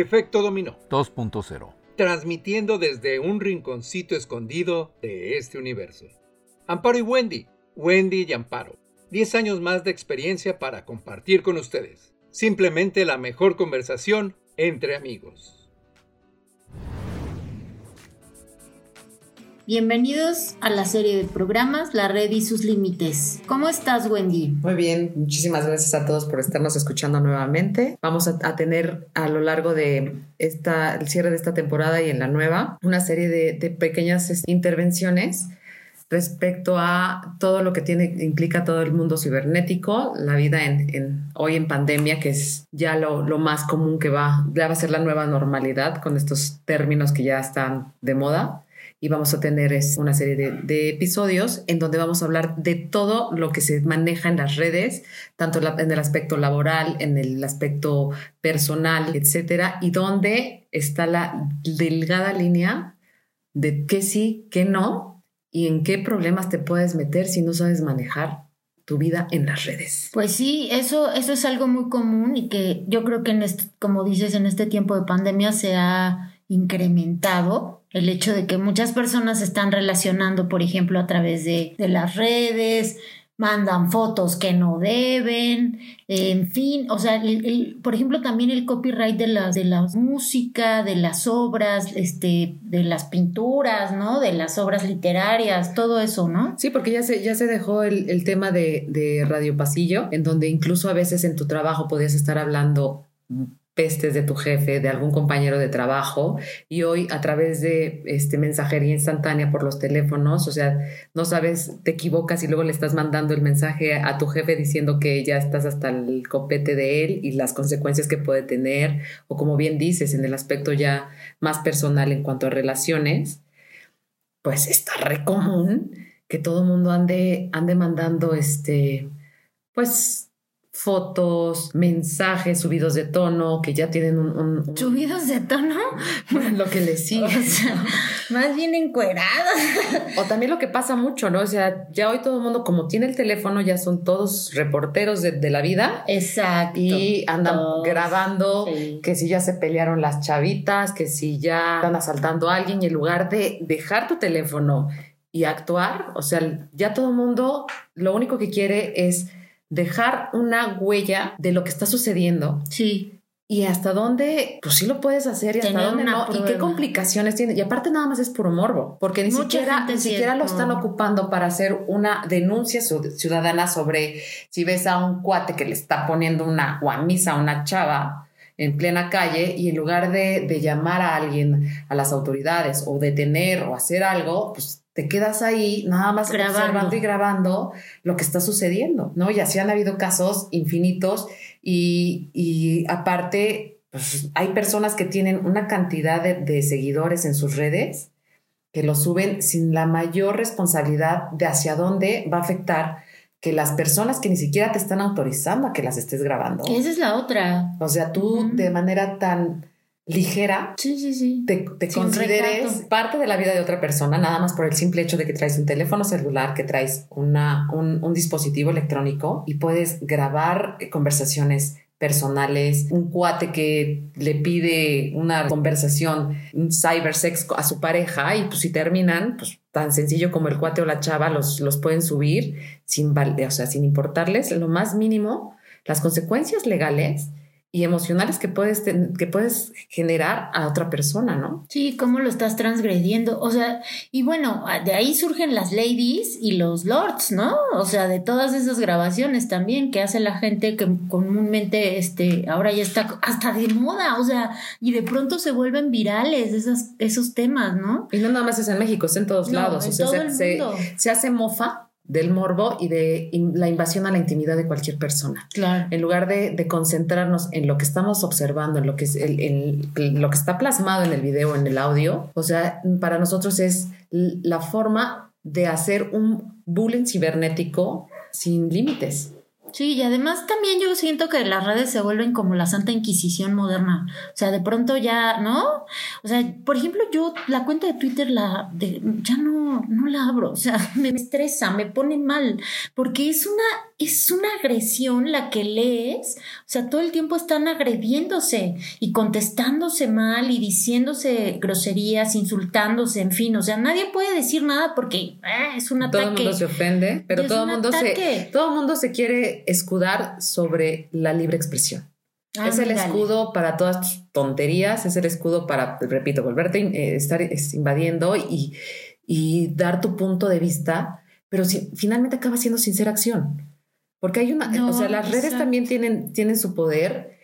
Efecto Dominó 2.0. Transmitiendo desde un rinconcito escondido de este universo. Amparo y Wendy. Wendy y Amparo. 10 años más de experiencia para compartir con ustedes. Simplemente la mejor conversación entre amigos. Bienvenidos a la serie de programas La Red y sus Límites. ¿Cómo estás, Wendy? Muy bien, muchísimas gracias a todos por estarnos escuchando nuevamente. Vamos a, tener a lo largo de esta, el cierre de esta temporada y en la nueva una serie de, pequeñas este, intervenciones respecto a todo lo que tiene, implica todo el mundo cibernético, la vida en, hoy en pandemia, que es ya lo, lo, más común que va, ya va a ser la nueva normalidad con estos términos que ya están de moda y vamos a tener una serie de, episodios en donde vamos a hablar de todo lo que se maneja en las redes, tanto en el aspecto laboral, en el aspecto personal, etcétera, y donde está la delgada línea de qué sí, qué no y en qué problemas te puedes meter si no sabes manejar tu vida en las redes. Pues sí, eso, eso es algo muy común y que yo creo que en este, como dices, en este tiempo de pandemia se ha incrementado el hecho de que muchas personas se están relacionando, por ejemplo, a través de, las redes, mandan fotos que no deben, en fin, o sea, por ejemplo, también el copyright de la, de la música, de las obras, este, de las pinturas, ¿no? De las obras literarias, todo eso, ¿no? Sí, porque ya se, ya se dejó el, el tema de, de Radio Pasillo, en donde incluso a veces en tu trabajo podías estar hablando pestes de tu jefe, de algún compañero de trabajo, y hoy a través de este, mensajería instantánea por los teléfonos, o sea, no sabes, te equivocas y luego le estás mandando el mensaje a tu jefe diciendo que ya estás hasta el copete de él y las consecuencias que puede tener, o como bien dices, en el aspecto ya más personal en cuanto a relaciones, pues está re común que todo el mundo ande, ande mandando este, pues fotos, mensajes subidos de tono, que ya tienen un... ¿Subidos de tono? lo que les sigue. más bien encuerados. o también lo que pasa mucho, ¿no? O sea, ya hoy todo el mundo, como tiene el teléfono, ya son todos reporteros de, la vida. Exacto. Y andan grabando que si ya se pelearon las chavitas, que si ya están asaltando a alguien, y en lugar de dejar tu teléfono y actuar, o sea, ya todo el mundo lo único que quiere es dejar una huella de lo que está sucediendo. Sí. Y hasta dónde, pues sí lo puedes hacer y hasta dónde no. Y qué complicaciones tiene. Y aparte nada más es puro morbo, porque ni siquiera, ni siquiera lo están ocupando para hacer una denuncia ciudadana sobre si ves a un cuate que le está poniendo una guamisa a una chava en plena calle y en lugar de, de llamar a alguien, a las autoridades o detener o hacer algo, pues te quedas ahí nada más grabando y grabando lo que está sucediendo, ¿no? Y así han habido casos infinitos y, aparte, pues, hay personas que tienen una cantidad de, seguidores en sus redes que lo suben sin la mayor responsabilidad de hacia dónde va a afectar que las personas que ni siquiera te están autorizando a que las estés grabando. Esa es la otra. O sea, tú de manera tan ligera, sí, sí, sí. te, consideres parte de la vida de otra persona, nada más por el simple hecho de que traes un teléfono celular, que traes una, un, dispositivo electrónico y puedes grabar conversaciones personales, un cuate que le pide una conversación, un cybersex a su pareja y pues si terminan, pues tan sencillo como el cuate o la chava los, los pueden subir sin, o sea, sin importarles lo más mínimo las consecuencias legales y emocionales que puedes, que puedes generar a otra persona, ¿no? Sí, cómo lo estás transgrediendo. O sea, y bueno, de ahí surgen las ladies y los lords, ¿no? O sea, de todas esas grabaciones también que hace la gente que comúnmente, este, ahora ya está hasta de moda, o sea, y de pronto se vuelven virales esas, esos temas, ¿no? Y no nada más es en México, es en todos lados. o sea, se, se hace mofa del morbo y de la invasión a la intimidad de cualquier persona. Claro. En lugar de, concentrarnos en lo que estamos observando, en lo que es el, lo que está plasmado en el video, en el audio, o sea, para nosotros es la forma de hacer un bullying cibernético sin límites. Sí, y además también yo siento que las redes se vuelven como la Santa Inquisición moderna. O sea, de pronto ya, ¿no? O sea, por ejemplo, yo la cuenta de Twitter la de, ya no, no la abro. O sea, me estresa, me pone mal, porque es una es una agresión la que lees. O sea, todo el tiempo están agrediéndose y contestándose mal y diciéndose groserías, insultándose, en fin. O sea, nadie puede decir nada porque ah, es un ataque. Todo el mundo se ofende, pero todo el mundo se, todo mundo se quiere escudar sobre la libre expresión. Ah, es el escudo para todas tus tonterías, es el escudo para, repito, volverte a eh, estar invadiendo y, y, dar tu punto de vista, pero si, finalmente acaba siendo sincera acción. Porque hay una, o sea, las redes también tienen, tienen su poder,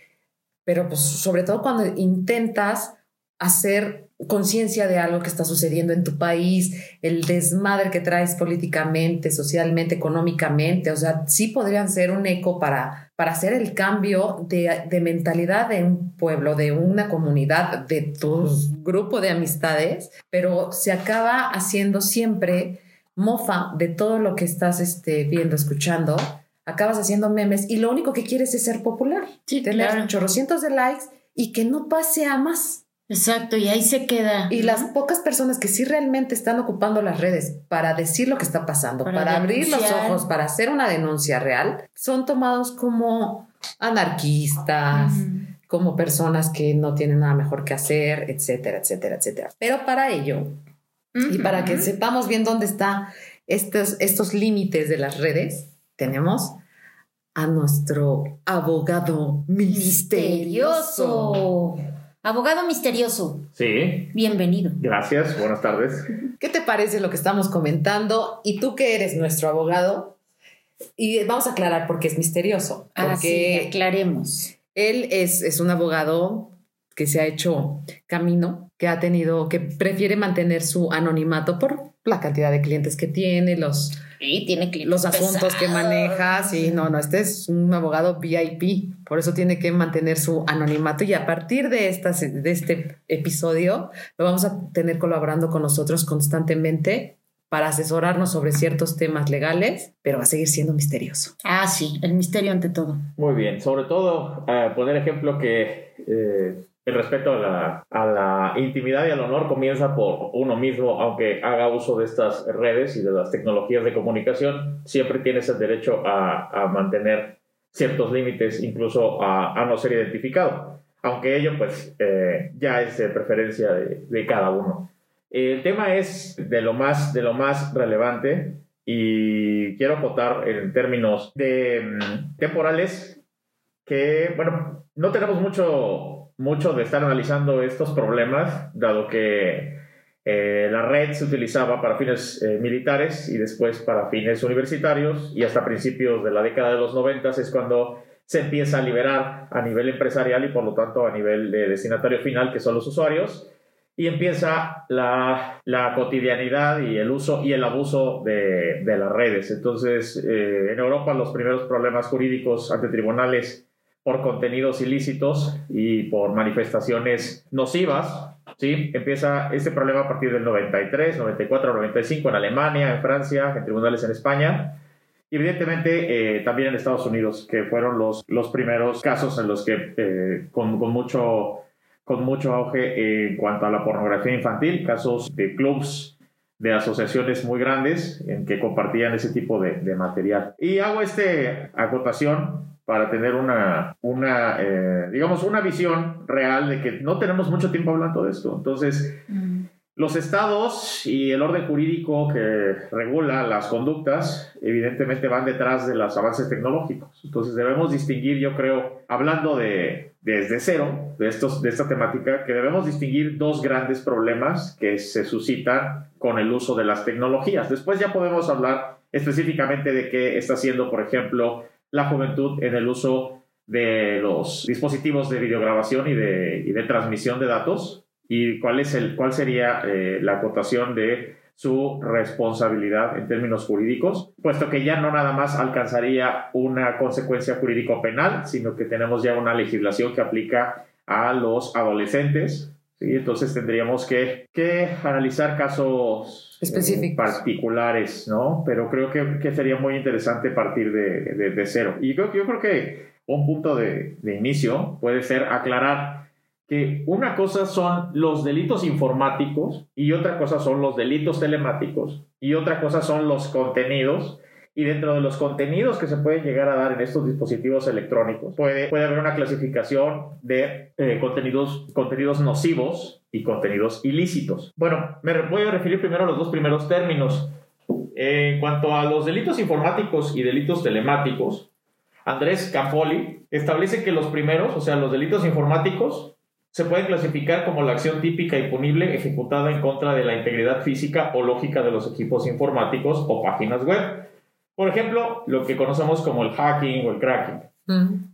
pero pues sobre todo cuando intentas hacer conciencia de algo que está sucediendo en tu país, el desmadre que traes políticamente, socialmente, económicamente, o sea, sí podrían ser un eco para, para hacer el cambio de, de mentalidad de un pueblo, de una comunidad, de tu grupo de amistades, pero se acaba haciendo siempre mofa de todo lo que estás este, viendo, escuchando acabas haciendo memes y lo único que quieres es ser popular, sí, tener claro. chorrocientos de likes y que no pase a más. Exacto, y ahí se queda. Y las pocas personas que sí realmente están ocupando las redes para decir lo que está pasando, para, abrir los ojos, para hacer una denuncia real, son tomados como anarquistas, como personas que no tienen nada mejor que hacer, etcétera, etcétera, etcétera. Pero para ello, y para que sepamos bien dónde están estos, estos límites de las redes, tenemos a nuestro abogado misterioso. Abogado misterioso. Sí. Bienvenido. Gracias, buenas tardes. ¿Qué te parece lo que estamos comentando? Y tú que eres nuestro abogado, y vamos a aclarar por qué es misterioso. Ah, Porque aclaremos. Él es, es un abogado que se ha hecho camino, que ha tenido, que prefiere mantener su anonimato por la cantidad de clientes que tiene, los, Sí, tiene los asuntos que maneja. Sí, no, no, este es un abogado VIP, por eso tiene que mantener su anonimato y a partir de, estas, de este episodio lo vamos a tener colaborando con nosotros constantemente para asesorarnos sobre ciertos temas legales, pero va a seguir siendo misterioso. Ah, sí, el misterio ante todo. Muy bien, sobre todo eh, poner ejemplo que eh, el respeto a la, a la, intimidad y al honor comienza por uno mismo, aunque haga uso de estas redes y de las tecnologías de comunicación, siempre tienes el derecho a, a mantener ciertos límites, incluso a, a, no ser identificado, aunque ello pues eh, ya es de preferencia de, de, cada uno. El tema es de lo más, de lo más relevante y quiero acotar en términos de um, temporales que, bueno, no tenemos mucho mucho de estar analizando estos problemas, dado que eh, la red se utilizaba para fines eh, militares y después para fines universitarios y hasta principios de la década de los 90 es cuando se empieza a liberar a nivel empresarial y por lo tanto a nivel de destinatario final que son los usuarios y empieza la, la cotidianidad y el uso y el abuso de, de las redes. Entonces, eh, en Europa los primeros problemas jurídicos ante tribunales por contenidos ilícitos y por manifestaciones nocivas. ¿sí? Empieza este problema a partir del 93, 94, 95 en Alemania, en Francia, en tribunales en España. Y evidentemente eh, también en Estados Unidos, que fueron los, los primeros casos en los que eh, con, con, mucho, con mucho auge en cuanto a la pornografía infantil, casos de clubs de asociaciones muy grandes en que compartían ese tipo de, de material. Y hago esta acotación para tener una, una eh, digamos, una visión real de que no tenemos mucho tiempo hablando de esto. Entonces, mm. los estados y el orden jurídico que regula las conductas, evidentemente van detrás de los avances tecnológicos. Entonces, debemos distinguir, yo creo, hablando de desde cero, de, estos, de esta temática, que debemos distinguir dos grandes problemas que se suscitan con el uso de las tecnologías. Después ya podemos hablar específicamente de qué está haciendo, por ejemplo, la juventud en el uso de los dispositivos de videograbación y de, y de transmisión de datos y cuál, es el, cuál sería eh, la acotación de su responsabilidad en términos jurídicos, puesto que ya no nada más alcanzaría una consecuencia jurídico penal, sino que tenemos ya una legislación que aplica a los adolescentes. ¿sí? Entonces tendríamos que, que analizar casos específicos particulares, ¿no? Pero creo que, que, sería muy interesante partir de, de, de cero. Y yo, yo creo que un punto de, de, inicio puede ser aclarar que una cosa son los delitos informáticos y otra cosa son los delitos telemáticos y otra cosa son los contenidos Y dentro de los contenidos que se pueden llegar a dar en estos dispositivos electrónicos, puede, puede haber una clasificación de eh, contenidos, contenidos nocivos y contenidos ilícitos. Bueno, me voy a referir primero a los dos primeros términos. en cuanto a los delitos informáticos y delitos telemáticos, Andrés Campoli establece que los primeros, o sea, los delitos informáticos, se pueden clasificar como la acción típica y punible ejecutada en contra de la integridad física o lógica de los equipos informáticos o páginas web. Por ejemplo, lo que conocemos como el hacking o el cracking.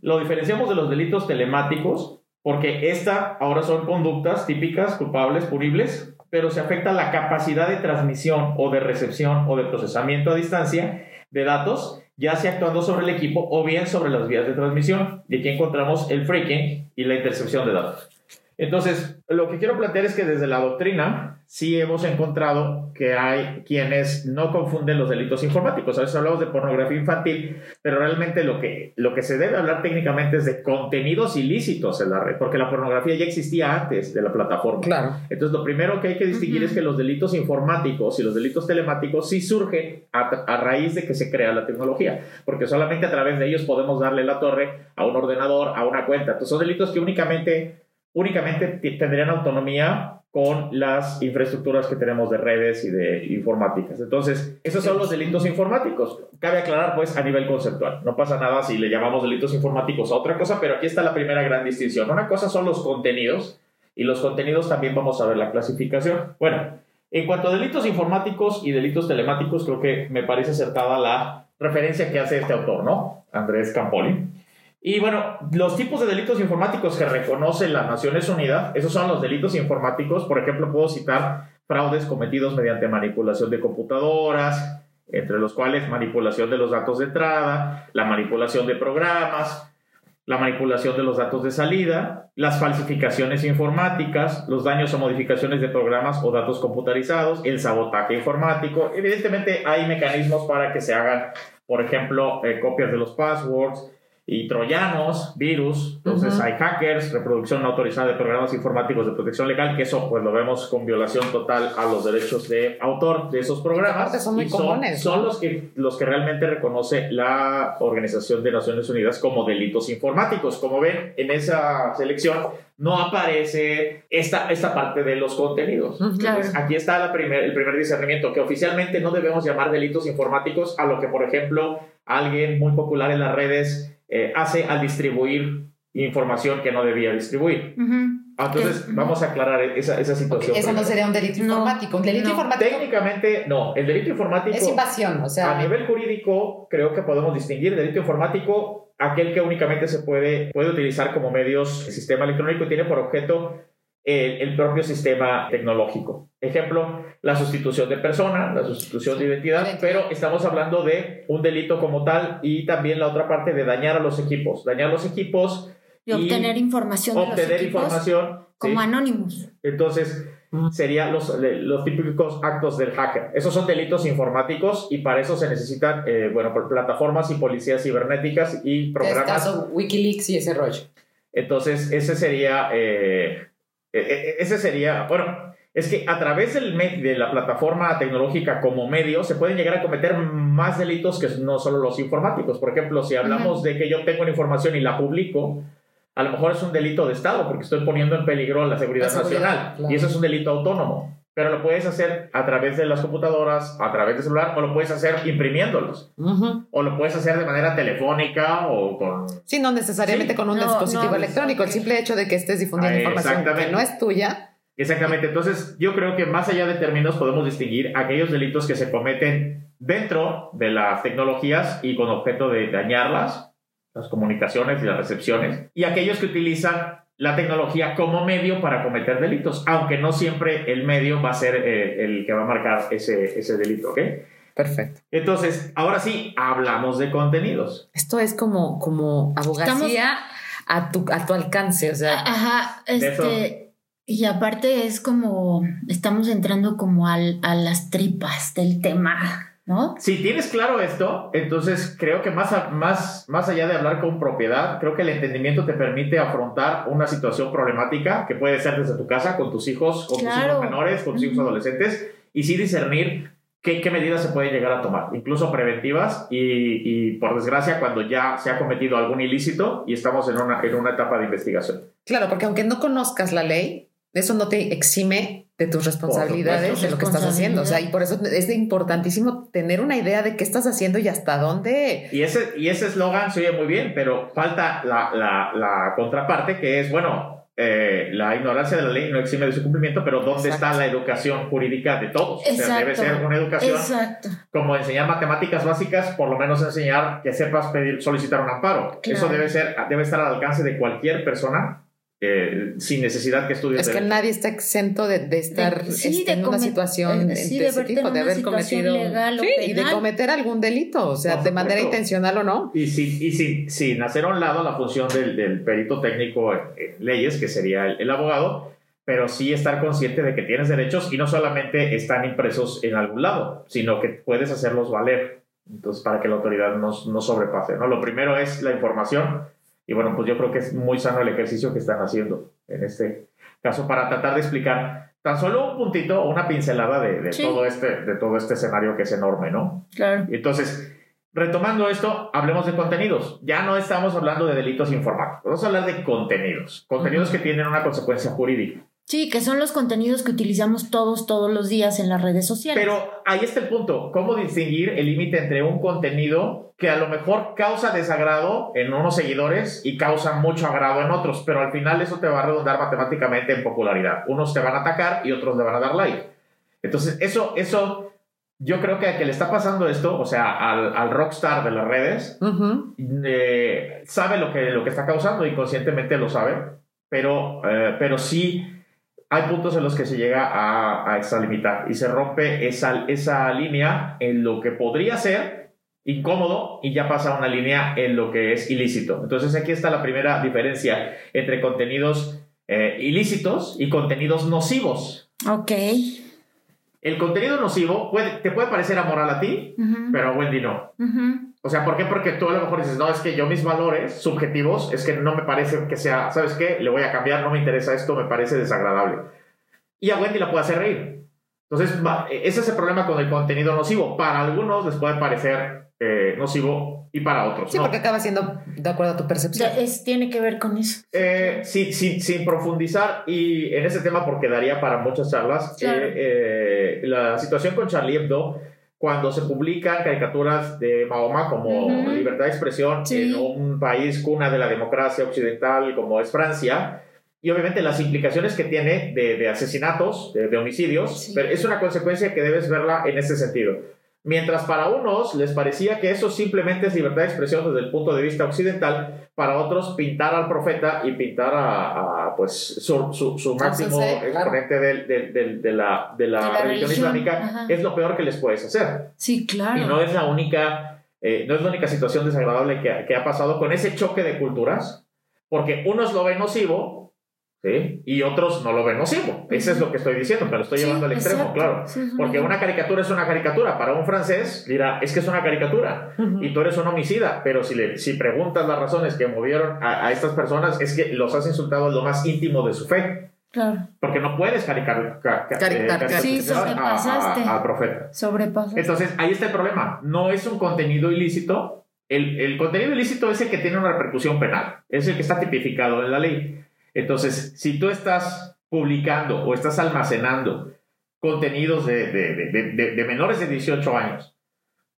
Lo diferenciamos de los delitos telemáticos porque esta ahora son conductas típicas, culpables, punibles, pero se afecta la capacidad de transmisión o de recepción o de procesamiento a distancia de datos, ya sea actuando sobre el equipo o bien sobre las vías de transmisión. Y aquí encontramos el freaking y la intercepción de datos. Entonces, lo que quiero plantear es que desde la doctrina sí hemos encontrado que hay quienes no confunden los delitos informáticos. A veces hablamos de pornografía infantil, pero realmente lo que, lo que se debe hablar técnicamente es de contenidos ilícitos en la red, porque la pornografía ya existía antes de la plataforma. Claro. Entonces, lo primero que hay que distinguir es que los delitos informáticos y los delitos telemáticos sí surgen a, a raíz de que se crea la tecnología, porque solamente a través de ellos podemos darle la torre a un ordenador, a una cuenta. Entonces, son delitos que únicamente únicamente tendrían autonomía con las infraestructuras que tenemos de redes y de informáticas. Entonces, esos son los delitos informáticos. Cabe aclarar, pues, a nivel conceptual. No pasa nada si le llamamos delitos informáticos a otra cosa, pero aquí está la primera gran distinción. Una cosa son los contenidos y los contenidos también vamos a ver la clasificación. Bueno, en cuanto a delitos informáticos y delitos telemáticos, creo que me parece acertada la referencia que hace este autor, ¿no? Andrés Campoli. Y bueno, los tipos de delitos informáticos que reconoce las Naciones Unidas, esos son los delitos informáticos. Por ejemplo, puedo citar fraudes cometidos mediante manipulación de computadoras, entre los cuales manipulación de los datos de entrada, la manipulación de programas, la manipulación de los datos de salida, las falsificaciones informáticas, los daños o modificaciones de programas o datos computarizados, el sabotaje informático. Evidentemente hay mecanismos para que se hagan, por ejemplo, eh, copias de los passwords, y troyanos, virus, entonces hay hackers, reproducción no autorizada de programas informáticos de protección legal, que eso pues lo vemos con violación total a los derechos de autor de esos programas. Son muy comunes. Son los que, los que realmente reconoce la Organización de Naciones Unidas como delitos informáticos. Como ven, en esa selección no aparece esta, esta parte de los contenidos. aquí está la primer, el primer discernimiento, que oficialmente no debemos llamar delitos informáticos a lo que, por ejemplo, alguien muy popular en las redes eh, hace al distribuir información que no debía distribuir. Entonces, vamos a aclarar esa, esa situación. eso no sería un delito informático. Un delito informático. Técnicamente, no. El delito informático. Es invasión, o sea. A nivel jurídico, creo que podemos distinguir el delito informático, aquel que únicamente se puede, puede utilizar como medios, el sistema electrónico tiene por objeto el, propio sistema tecnológico. Ejemplo, la sustitución de persona, la sustitución de identidad, pero estamos hablando de un delito como tal y también la otra parte de dañar a los equipos. Dañar a los equipos y, obtener información de obtener los información como anónimos. Entonces, serían los, los típicos actos del hacker. Esos son delitos informáticos y para eso se necesitan, eh, bueno, plataformas y policías cibernéticas y programas. En caso, Wikileaks y ese rollo. Entonces, ese sería eh, ese sería, bueno, es que a través del de la plataforma tecnológica como medio se pueden llegar a cometer más delitos que no solo los informáticos. Por ejemplo, si hablamos de que yo tengo una información y la publico, a lo mejor es un delito de Estado porque estoy poniendo en peligro la seguridad, nacional y eso es un delito autónomo. Pero lo puedes hacer a través de las computadoras, a través de celular, o lo puedes hacer imprimiéndolos. O lo puedes hacer de manera telefónica o con... Sí, no necesariamente con un dispositivo electrónico. El simple hecho de que estés difundiendo información que no es tuya. Exactamente. Entonces, yo creo que más allá de términos podemos distinguir aquellos delitos que se cometen dentro de las tecnologías y con objeto de dañarlas, las comunicaciones y las recepciones, y aquellos que utilizan la tecnología como medio para cometer delitos, aunque no siempre el medio va a ser eh, el que va a marcar ese, ese delito, ¿ok? Perfecto. Entonces, ahora sí, hablamos de contenidos. Esto es como, como abogacía a, tu, a tu alcance, o sea. Ajá, este, y aparte es como, estamos entrando como al, a las tripas del tema. Si tienes claro esto, entonces creo que más, más, más allá de hablar con propiedad, creo que el entendimiento te permite afrontar una situación problemática que puede ser desde tu casa, con tus hijos, con tus hijos menores, con tus hijos adolescentes, y sí discernir ¿qué, qué medidas se pueden llegar a tomar? Incluso preventivas y, y, por desgracia, cuando ya se ha cometido algún ilícito y estamos en una, en una etapa de investigación. Claro, porque aunque no conozcas la ley, eso no te exime de tus responsabilidades de lo que estás haciendo. O sea, y por eso es importantísimo tener una idea de qué estás haciendo y hasta dónde. Y ese y ese eslogan se oye muy bien, pero falta la, la, la contraparte que es, bueno, eh, la ignorancia de la ley no exime de su cumplimiento, pero ¿dónde está la educación jurídica de todos? Exacto. O sea, debe ser una educación Exacto. como enseñar matemáticas básicas, por lo menos enseñar que sepas pedir, solicitar un amparo. Claro. Eso debe, ser, debe estar al alcance de cualquier persona eh, sin necesidad que estudie Es que derecho. nadie está exento de, de estar De- sí, este, de en una situación eh, de, sí, de de ese tipo, de haber cometido legal o Sí, y de penal. cometer algún delito, o sea, Por de manera intencional o no. Y, sin, y sin, sin hacer a un lado la función del, del perito técnico en, en leyes, que sería el, el abogado, pero sí estar consciente de que tienes derechos y no solamente están impresos en algún lado, sino que puedes hacerlos valer. Entonces, para que la autoridad no, no sobrepase. ¿no? Lo primero es la información. Y bueno, pues yo creo que es muy sano el ejercicio que están haciendo en este caso para tratar de explicar tan solo un puntito o una pincelada de, de Sí. todo este, de todo este escenario que es enorme, ¿no? Claro. Entonces, retomando esto, hablemos de contenidos. Ya no estamos hablando de delitos informáticos, vamos a hablar de contenidos. Contenidos que tienen una consecuencia jurídica. Sí, que son los contenidos que utilizamos todos, todos los días en las redes sociales. Pero ahí está el punto. ¿Cómo distinguir el límite entre un contenido que a lo mejor causa desagrado en unos seguidores y causa mucho agrado en otros? Pero al final eso te va a redundar matemáticamente en popularidad. Unos te van a atacar y otros le van a dar like. Entonces, eso, eso, yo creo que a que le está pasando esto, o sea, al, al rockstar de las redes, eh, sabe lo que, lo que está causando, inconscientemente lo sabe, pero, eh, pero sí hay puntos en los que se llega a, a extralimitar y se rompe esa, esa línea en lo que podría ser incómodo y ya pasa a una línea en lo que es ilícito. Entonces aquí está la primera diferencia entre contenidos eh, ilícitos y contenidos nocivos. Ok. El contenido nocivo puede, te puede parecer amoral a ti, pero a Wendy no. ujú. O sea, ¿por qué? Porque tú a lo mejor dices, no, es que yo mis valores subjetivos es que no me parece que sea, ¿sabes qué? Le voy a cambiar, no me interesa esto, me parece desagradable. Y a Wendy la puede hacer reír. Entonces, va- ese es el problema con el contenido nocivo. Para algunos les puede parecer eh, nocivo y para otros Sí, no. porque acaba siendo de acuerdo a tu percepción. Es, tiene que ver con eso. Eh, sin, sin, sin profundizar y en ese tema porque daría para muchas charlas, Claro. eh, eh, la situación con Charlie Hebdo, cuando se publican caricaturas de Mahoma como libertad de expresión Sí. en un país cuna de la democracia occidental como es Francia, y obviamente las implicaciones que tiene de, de asesinatos, de, de homicidios, Sí. pero es una consecuencia que debes verla en este sentido. Mientras para unos les parecía que eso simplemente es libertad de expresión desde el punto de vista occidental, para otros pintar al profeta y pintar a, a, pues su, su, su máximo claro. exponente del- del- del- de, la, de la De la religión, religión, islámica ajá. es lo peor que les puedes hacer. Sí, claro. Y no es la única, eh, no es la única situación desagradable que, que ha pasado con ese choque de culturas, porque unos lo ven nocivo, ¿sí? Y otros no lo ven nocivo. Eso es lo que estoy diciendo, pero lo estoy Sí, llevando al extremo, exacto. claro. Sí, Porque una caricatura es una caricatura. Para un francés dirá, es que es una caricatura y tú eres un homicida. Pero si, le, si preguntas las razones que movieron a, a estas personas, es que los has insultado en lo más íntimo de su fe. Claro. Porque no puedes caricar, ca- ca- Caricar- eh, Sí, caricaturizar a- a- sobrepasaste. al profeta. Sobrepasa. Entonces, ahí está el problema. No es un contenido ilícito. El, el contenido ilícito es el que tiene una repercusión penal. Es el que está tipificado en la ley. Entonces, si tú estás publicando o estás almacenando contenidos de, de- de- de- de menores de 18 años,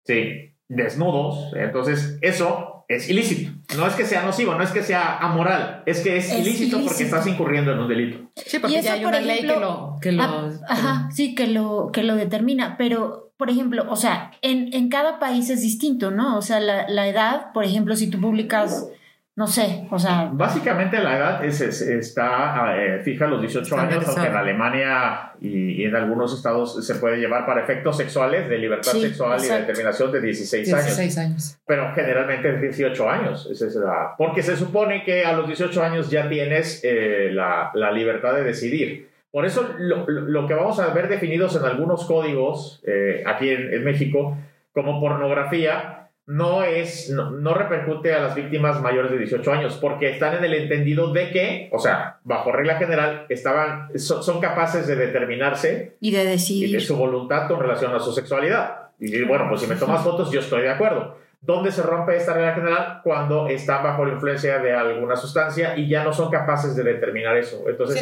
sí, desnudos, entonces eso es ilícito. No es que sea nocivo, no es que sea amoral, es que es, Es ilícito, porque estás incurriendo en un delito. Sí, porque Y eso, ya hay por una ley que lo... Que lo Ah, Ajá, sí, que lo, que lo determina. Pero, por ejemplo, o sea, en, en cada país es distinto, ¿no? O sea, la, la edad, por ejemplo, si tú publicas, no sé, o sea, Básicamente la edad es, es- está eh, fija a los 18 años, aunque en Alemania y, y en algunos estados se puede llevar para efectos sexuales de libertad Sí, sexual y determinación de 16, años. 16 años. Pero generalmente es 18 años. Esa es la- porque se supone que a los 18 años ya tienes eh, la, la libertad de decidir. Por eso lo, lo- lo que vamos a ver definidos en algunos códigos eh, aquí en, en México como pornografía no es, no, repercute a las víctimas mayores de 18 años, porque están en el entendido de que, o sea, bajo regla general, estaban, son, capaces de determinarse y de decidir de su voluntad con relación a su sexualidad. Y bueno, pues si me tomas fotos, yo estoy de acuerdo. ¿Dónde se rompe esta regla general? Cuando están bajo la influencia de alguna sustancia y ya no son capaces de determinar eso. Entonces,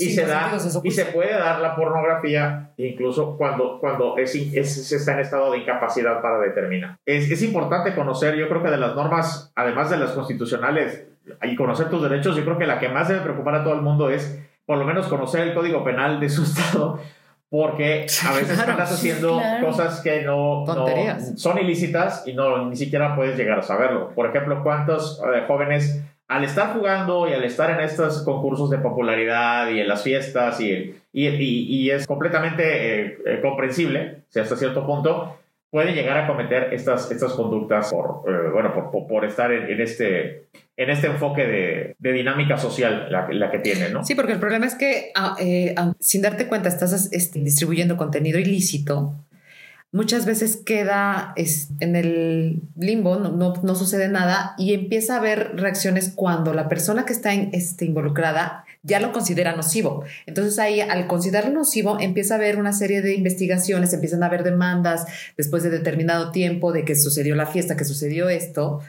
y, se da, y se puede dar la pornografía incluso cuando, cuando es, se está en estado de incapacidad para determinar. Es, es importante conocer, yo creo que de las normas, además de las constitucionales, y conocer tus derechos, yo creo que la que más debe preocupar a todo el mundo es por lo menos conocer el código penal de su estado porque a veces están haciendo cosas que no, son ilícitas y no ni siquiera puedes llegar a saberlo. Por ejemplo, cuántos eh, jóvenes al estar jugando y al estar en estos concursos de popularidad y en las fiestas y, y, y, es completamente eh, eh, comprensible, hasta cierto punto, pueden llegar a cometer estas, estas conductas por, bueno, por, por, estar en, este, en este enfoque de, de dinámica social la, la, que tiene, ¿no? Sí, porque el problema es que ah, eh, sin darte cuenta estás este, distribuyendo contenido ilícito. Muchas veces queda en el limbo, no, no, no, sucede nada y empieza a haber reacciones cuando la persona que está en, este, involucrada ya lo considera nocivo. Entonces ahí, al considerarlo nocivo, empieza a haber una serie de investigaciones, empiezan a haber demandas después de determinado tiempo de que sucedió la fiesta, que sucedió esto,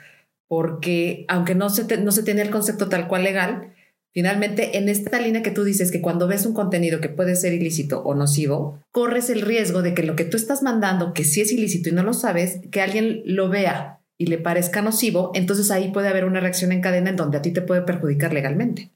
porque aunque no se, no se tiene el concepto tal cual legal, finalmente en esta línea que tú dices que cuando ves un contenido que puede ser ilícito o nocivo, corres el riesgo de que lo que tú estás mandando, que sí es ilícito y no lo sabes, que alguien lo vea y le parezca nocivo, entonces ahí puede haber una reacción en cadena en donde a ti te puede perjudicar legalmente.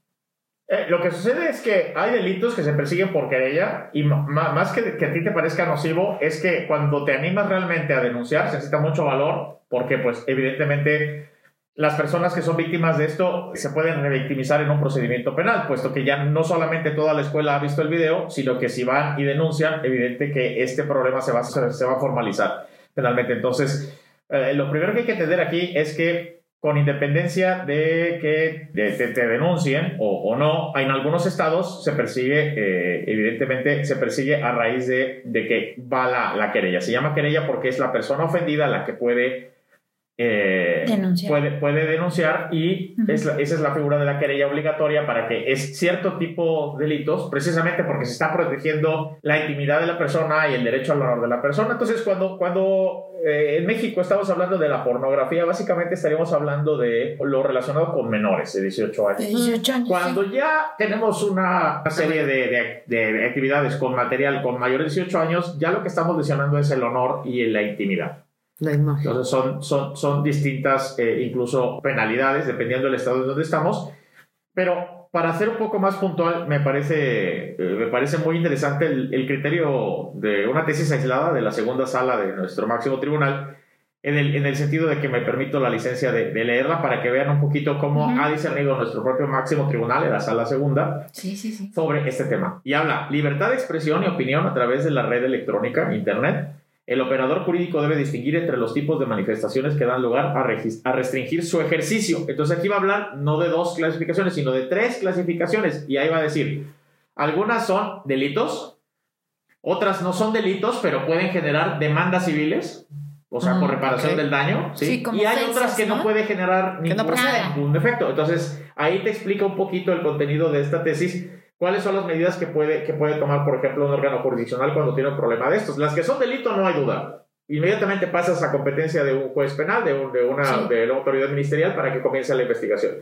Eh, lo que sucede es que hay delitos que se persiguen por querella y más que que a ti te parezca nocivo, es que cuando te animas realmente a denunciar se necesita mucho valor porque pues evidentemente las personas que son víctimas de esto se pueden revictimizar en un procedimiento penal, puesto que ya no solamente toda la escuela ha visto el video, sino que si van y denuncian, evidente que este problema se va, se va a formalizar penalmente. Entonces, eh, lo primero que hay que entender aquí es que con independencia de que te, denuncien o, no, en algunos estados se persigue, eh, evidentemente, se persigue a raíz de, que va la querella. Se llama querella porque es la persona ofendida la que puede eh, puede, puede denunciar y esa es la figura de la querella obligatoria para que es cierto tipo de delitos, precisamente porque se está protegiendo la intimidad de la persona y el derecho al honor de la persona. Entonces, cuando, cuando eh, en México estamos hablando de la pornografía, básicamente estaríamos hablando de lo relacionado con menores de 18 años. Cuando ya tenemos una serie de, de actividades con material con mayores de 18 años, ya lo que estamos lesionando es el honor y la intimidad. Entonces son, son, son distintas eh, incluso penalidades dependiendo del estado en donde estamos. Pero para ser un poco más puntual, me parece, eh, me parece muy interesante el, criterio de una tesis aislada de la segunda sala de nuestro máximo tribunal, en el, en el sentido de que me permito la licencia de, leerla para que vean un poquito cómo ha discernido nuestro propio máximo tribunal en la sala segunda sobre este tema. Y habla libertad de expresión y opinión a través de la red electrónica, Internet el operador jurídico debe distinguir entre los tipos de manifestaciones que dan lugar a, restringir su ejercicio. Entonces aquí va a hablar no de dos clasificaciones, sino de tres clasificaciones. Y ahí va a decir, algunas son delitos, otras no son delitos, pero pueden generar demandas civiles, o sea, por mm, reparación del daño. ¿sí? y hay otras que ¿no? puede generar ningún, defecto. Entonces ahí te explica un poquito el contenido de esta tesis ¿Cuáles son las medidas que puede, que puede tomar, por ejemplo, un órgano jurisdiccional cuando tiene un problema de estos? Las que son delito no hay duda. Inmediatamente pasas a competencia de un juez penal, de, de una, de la autoridad ministerial para que comience la investigación.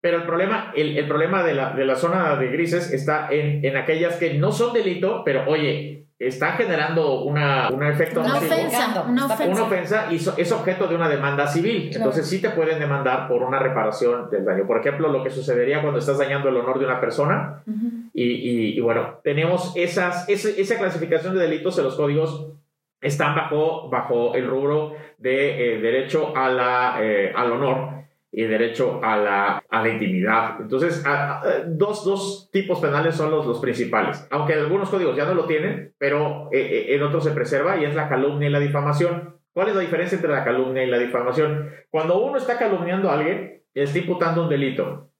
Pero el problema, el, el problema de la, de la, zona de grises está en, en aquellas que no son delito, pero oye, está generando una, un efecto una ofensa, una ofensa. y es objeto de una demanda civil. Entonces sí te pueden demandar por una reparación del daño. Por ejemplo, lo que sucedería cuando estás dañando el honor de una persona. y, y, bueno, tenemos esas, esa, clasificación de delitos en los códigos están bajo, bajo el rubro de eh, derecho a la, eh, al honor y derecho a la, a la intimidad. Entonces, dos, dos, tipos penales son los, los principales, aunque en algunos códigos ya no lo tienen, pero eh, eh, en otros se preserva y es la calumnia y la difamación. ¿Cuál es la diferencia entre la calumnia y la difamación? Cuando uno está calumniando a alguien, está imputando un delito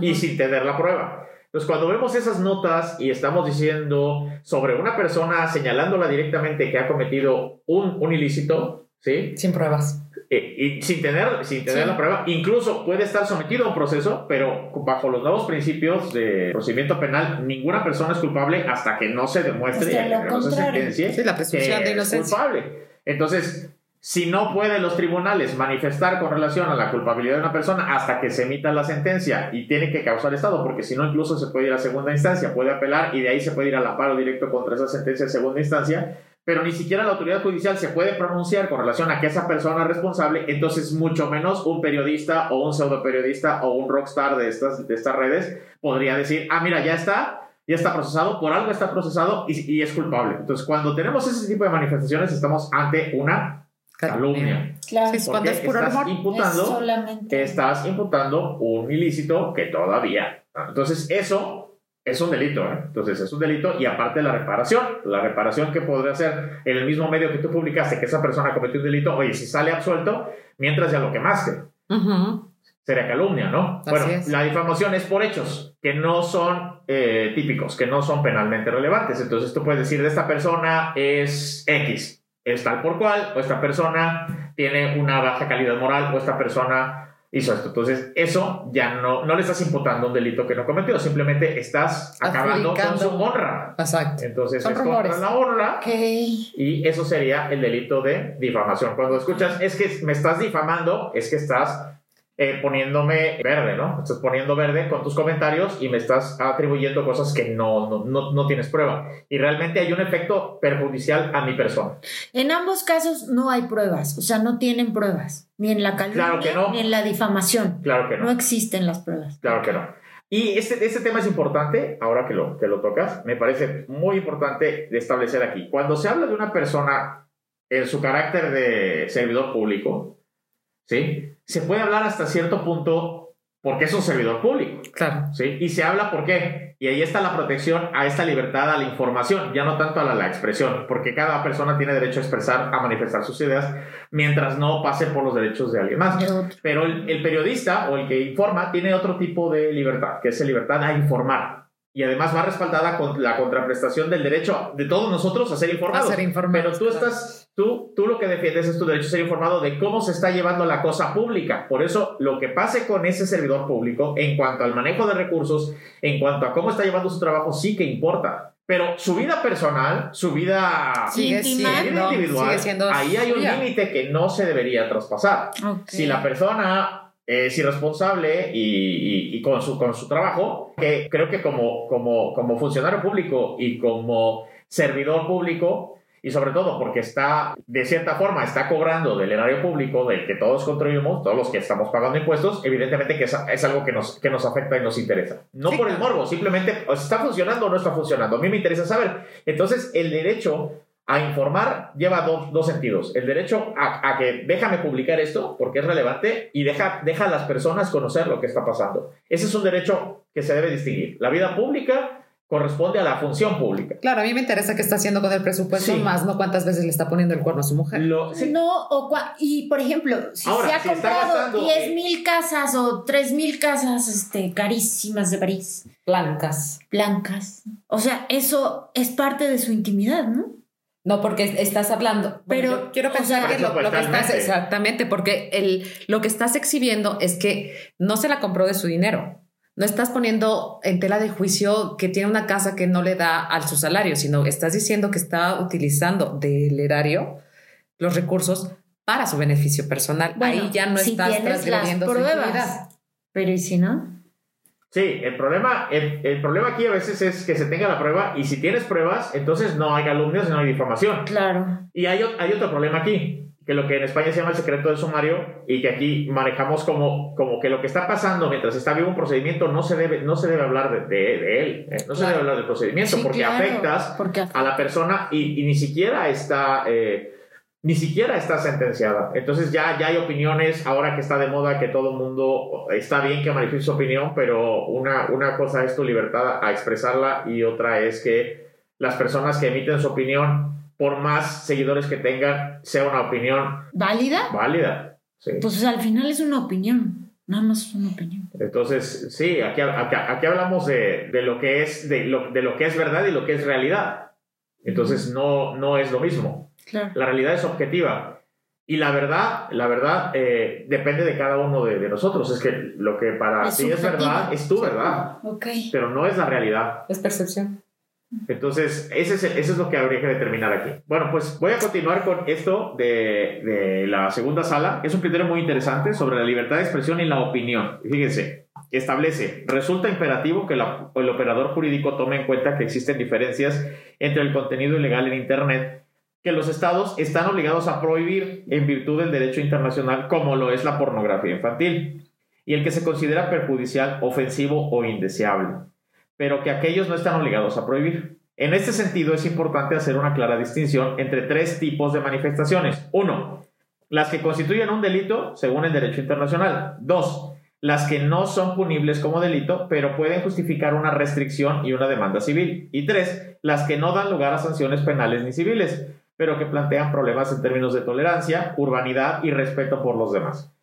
y sin tener la prueba. Entonces, cuando vemos esas notas y estamos diciendo sobre una persona señalándola directamente que ha cometido un, un ilícito, ¿sí? Sin pruebas. Eh, y sin tener, sin tener la prueba, incluso puede estar sometido a un proceso, pero bajo los nuevos principios de procedimiento penal, ninguna persona es culpable hasta que no se demuestre Hasta lo que no se contrario. sentencie Sí, la presunción que de es inocencia. culpable. Entonces, si no pueden los tribunales manifestar con relación a la culpabilidad de una persona hasta que se emita la sentencia y tiene que causar estado, porque si no incluso se puede ir a segunda instancia, puede apelar y de ahí se puede ir al amparo directo contra esa sentencia de segunda instancia, pero ni siquiera la autoridad judicial se puede pronunciar con relación a que esa persona es responsable, entonces mucho menos un periodista o un pseudo periodista o un rockstar de estas, de estas redes podría decir, ah, mira, ya está, ya está procesado, por algo está procesado y, y es culpable. Entonces, cuando tenemos ese tipo de manifestaciones, estamos ante una calumnia. Claro. Sí, cuando es Porque puro estás rumor. Es imputando solamente. estás imputando un ilícito que todavía. Entonces, eso es un delito. ¿eh? Entonces, es un delito y aparte la reparación. La reparación que podría hacer en el mismo medio que tú publicaste que esa persona cometió un delito, oye, si sale absuelto, mientras ya lo quemaste. Ujú. Sería calumnia, ¿no? Así bueno, es. la difamación es por hechos que no son eh, típicos, que no son penalmente relevantes. Entonces, tú puedes decir de esta persona es X, es tal por cual, o esta persona tiene una baja calidad moral, o esta persona hizo esto. Entonces, eso ya no, no le estás imputando un delito que no cometió, simplemente estás acabando con su honra. Exacto. Entonces, Son es contra la honra. Ok. Y eso sería el delito de difamación. Cuando escuchas, es que me estás difamando, es que estás eh, poniéndome verde, ¿no? Estás poniendo verde con tus comentarios y me estás atribuyendo cosas que no, no, no, no tienes prueba. Y realmente hay un efecto perjudicial a mi persona. En ambos casos no hay pruebas, o sea, no tienen pruebas, ni en la calumnia Claro que no. ni en la difamación. Claro que no. No existen las pruebas. Claro que no. Y este, este tema es importante, ahora que lo, que lo tocas, me parece muy importante de establecer aquí. Cuando se habla de una persona en su carácter de servidor público, ¿sí? Se puede hablar hasta cierto punto porque es un servidor público, Claro. ¿sí? Y se habla por qué. Y ahí está la protección a esta libertad, a la información, ya no tanto a la, la expresión, porque cada persona tiene derecho a expresar, a manifestar sus ideas, mientras no pase por los derechos de alguien más. Pero el, el periodista o el que informa tiene otro tipo de libertad, que es la libertad a informar. Y además va respaldada con la contraprestación del derecho de todos nosotros a ser informados. A ser informados, Pero tú claro. estás, tú, tú lo que defiendes es tu derecho a ser informado de cómo se está llevando la cosa pública. Por eso, lo que pase con ese servidor público en cuanto al manejo de recursos, en cuanto a cómo está llevando su trabajo, sí que importa. Pero su vida personal, su vida Sigue Íntima. su vida siendo, individual, sigue siendo ahí hay un límite que no se debería traspasar. Ok. Si la persona es irresponsable y, y- y con, su, con su trabajo, que creo que como, como, como funcionario público y como servidor público, y sobre todo porque está, de cierta forma, está cobrando del erario público, del que todos contribuimos, todos los que estamos pagando impuestos, evidentemente que es, es algo que nos, que nos afecta y nos interesa. No Sí, por el morbo, simplemente está funcionando o no está funcionando. A mí me interesa saber. Entonces, el derecho a informar lleva dos, dos sentidos. El derecho a, a que déjame publicar esto porque es relevante y deja, deja a las personas conocer lo que está pasando. Ese es un derecho que se debe distinguir. La vida pública corresponde a la función pública. Claro, a mí me interesa qué está haciendo con el presupuesto, Sí. más no cuántas veces le está poniendo el cuerno a su mujer. Lo- sí, No, o cua- y por ejemplo, si Ahora, se ha si comprado gastando- 10 mil casas o 3 mil casas este, carísimas de París, Blancas. blancas, o sea, eso es parte de su intimidad, ¿no? No, porque estás hablando. Bueno, Pero, yo quiero o pensar sea- que lo, lo que estás exactamente, porque el, lo que estás exhibiendo es que no se la compró de su dinero. No estás poniendo en tela de juicio que tiene una casa que no le da al su salario, sino estás diciendo que está utilizando del erario los recursos para su beneficio personal. Bueno, Ahí ya no si estás tienes las transgrediendo su intimidad. pruebas. Pero ¿y si no? Sí, el problema, el, el problema aquí a veces es que se tenga la prueba y si tienes pruebas, entonces no hay calumnias, no hay difamación. Claro. Y hay, hay otro problema aquí, que lo que en España se llama el secreto del sumario y que aquí manejamos como, como que lo que está pasando mientras está vivo un procedimiento no se debe, no se debe hablar de, de- de él, eh, no se debe hablar del procedimiento Sí, porque claro, afectas porque a la persona y, y ni siquiera está... eh, ni siquiera está sentenciada. Entonces ya, ya hay opiniones, ahora que está de moda que todo el mundo está bien que manifieste su opinión, pero una, una cosa es tu libertad a expresarla y otra es que las personas que emiten su opinión, por más seguidores que tengan, sea una opinión ¿Válida? válida. Sí. Pues al final es una opinión. Nada más es una opinión. Entonces, sí, aquí, aquí, aquí hablamos de, de lo que es, de, lo, de lo que es verdad y lo que es realidad. Entonces no, no es lo mismo. Claro. La realidad es objetiva. Y la verdad, la verdad, eh, depende de cada uno de, nosotros. Es que lo que para ti es verdad es tu verdad. Pero no es la realidad. Es percepción. Entonces, ese es, eso es lo que habría que determinar aquí. Bueno, pues voy a continuar con esto de, de, la segunda sala. Es un criterio muy interesante sobre la libertad de expresión y la opinión. Fíjense, establece, resulta imperativo que el operador jurídico tome en cuenta que existen diferencias entre el contenido ilegal en Internet que los estados están obligados a prohibir en virtud del derecho internacional como lo es la pornografía infantil y el que se considera perjudicial, ofensivo o indeseable pero que aquellos no están obligados a prohibir. En este sentido, es importante hacer una clara distinción entre tres tipos de manifestaciones. Uno, las que constituyen un delito según el derecho internacional. Dos, las que no son punibles como delito, pero pueden justificar una restricción y una demanda civil. Y tres, las que no dan lugar a sanciones penales ni civiles, pero que plantean problemas en términos de tolerancia, urbanidad y respeto por los demás.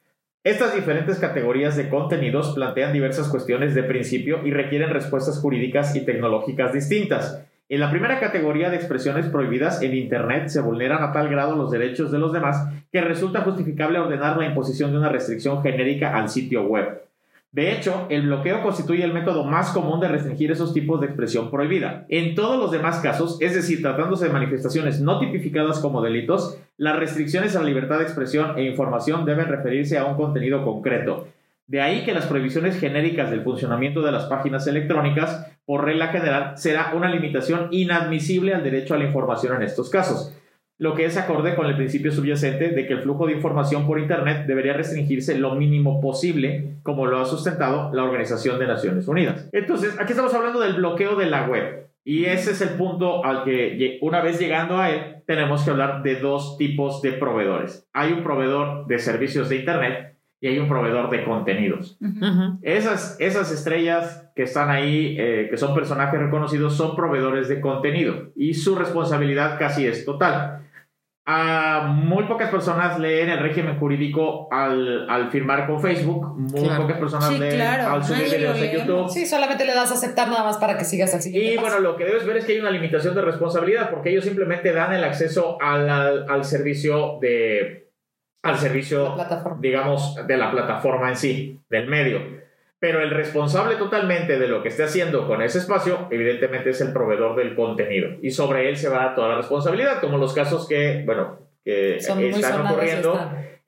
Estas diferentes categorías de contenidos plantean diversas cuestiones de principio y requieren respuestas jurídicas y tecnológicas distintas. En la primera categoría de expresiones prohibidas en Internet se vulneran a tal grado los derechos de los demás que resulta justificable ordenar la imposición de una restricción genérica al sitio web. De hecho, el bloqueo constituye el método más común de restringir esos tipos de expresión prohibida. En todos los demás casos, es decir, tratándose de manifestaciones no tipificadas como delitos, las restricciones a la libertad de expresión e información deben referirse a un contenido concreto. De ahí que las prohibiciones genéricas del funcionamiento de las páginas electrónicas, por regla general, será una limitación inadmisible al derecho a la información en estos casos lo que es acorde con el principio subyacente de que el flujo de información por Internet debería restringirse lo mínimo posible, como lo ha sustentado la Organización de Naciones Unidas. Entonces, aquí estamos hablando del bloqueo de la web. Y ese es el punto al que, una vez llegando a él, tenemos que hablar de dos tipos de proveedores. Hay un proveedor de servicios de Internet y hay un proveedor de contenidos. esas, esas estrellas que están ahí, eh, que son personajes reconocidos, son proveedores de contenido y su responsabilidad casi es total muy pocas personas leen el régimen jurídico al, firmar con Facebook. Muy pocas personas leen al subir videos de YouTube. Sí, solamente le das a aceptar nada más para que sigas al siguiente. Y bueno, lo que debes ver es que hay una limitación de responsabilidad porque ellos simplemente dan el acceso al, servicio de. Al servicio, digamos, de la plataforma en sí, del medio. Pero el responsable totalmente de lo que esté haciendo con ese espacio, evidentemente es el proveedor del contenido. Y sobre él se va toda la responsabilidad, como los casos que, bueno, que están ocurriendo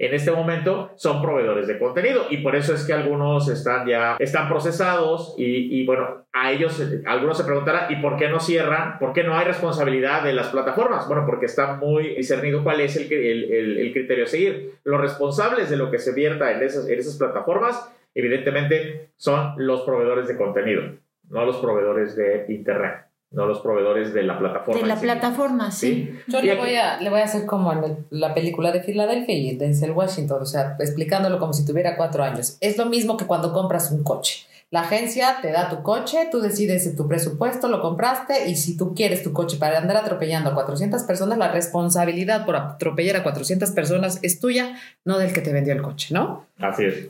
en este momento son proveedores de contenido. Y por eso es que algunos están ya están procesados y, bueno a ellos algunos se preguntarán y por qué no cierran por qué no hay responsabilidad de las plataformas bueno porque está muy discernido cuál es el, el, el, criterio a seguir. Los responsables de lo que se vierta en esas, en esas plataformas evidentemente son los proveedores de contenido, no los proveedores de Internet, no los proveedores de la plataforma. De la plataforma, sí. Yo le voy, a, le voy a hacer como en la película de Filadelfia y Denzel Washington, o sea, explicándolo como si tuviera cuatro años. Es lo mismo que cuando compras un coche. La agencia te da tu coche, tú decides tu presupuesto, lo compraste y si tú quieres tu coche para andar atropellando a 400 personas, la responsabilidad por atropellar a 400 personas es tuya, no del que te vendió el coche, ¿no? Así es.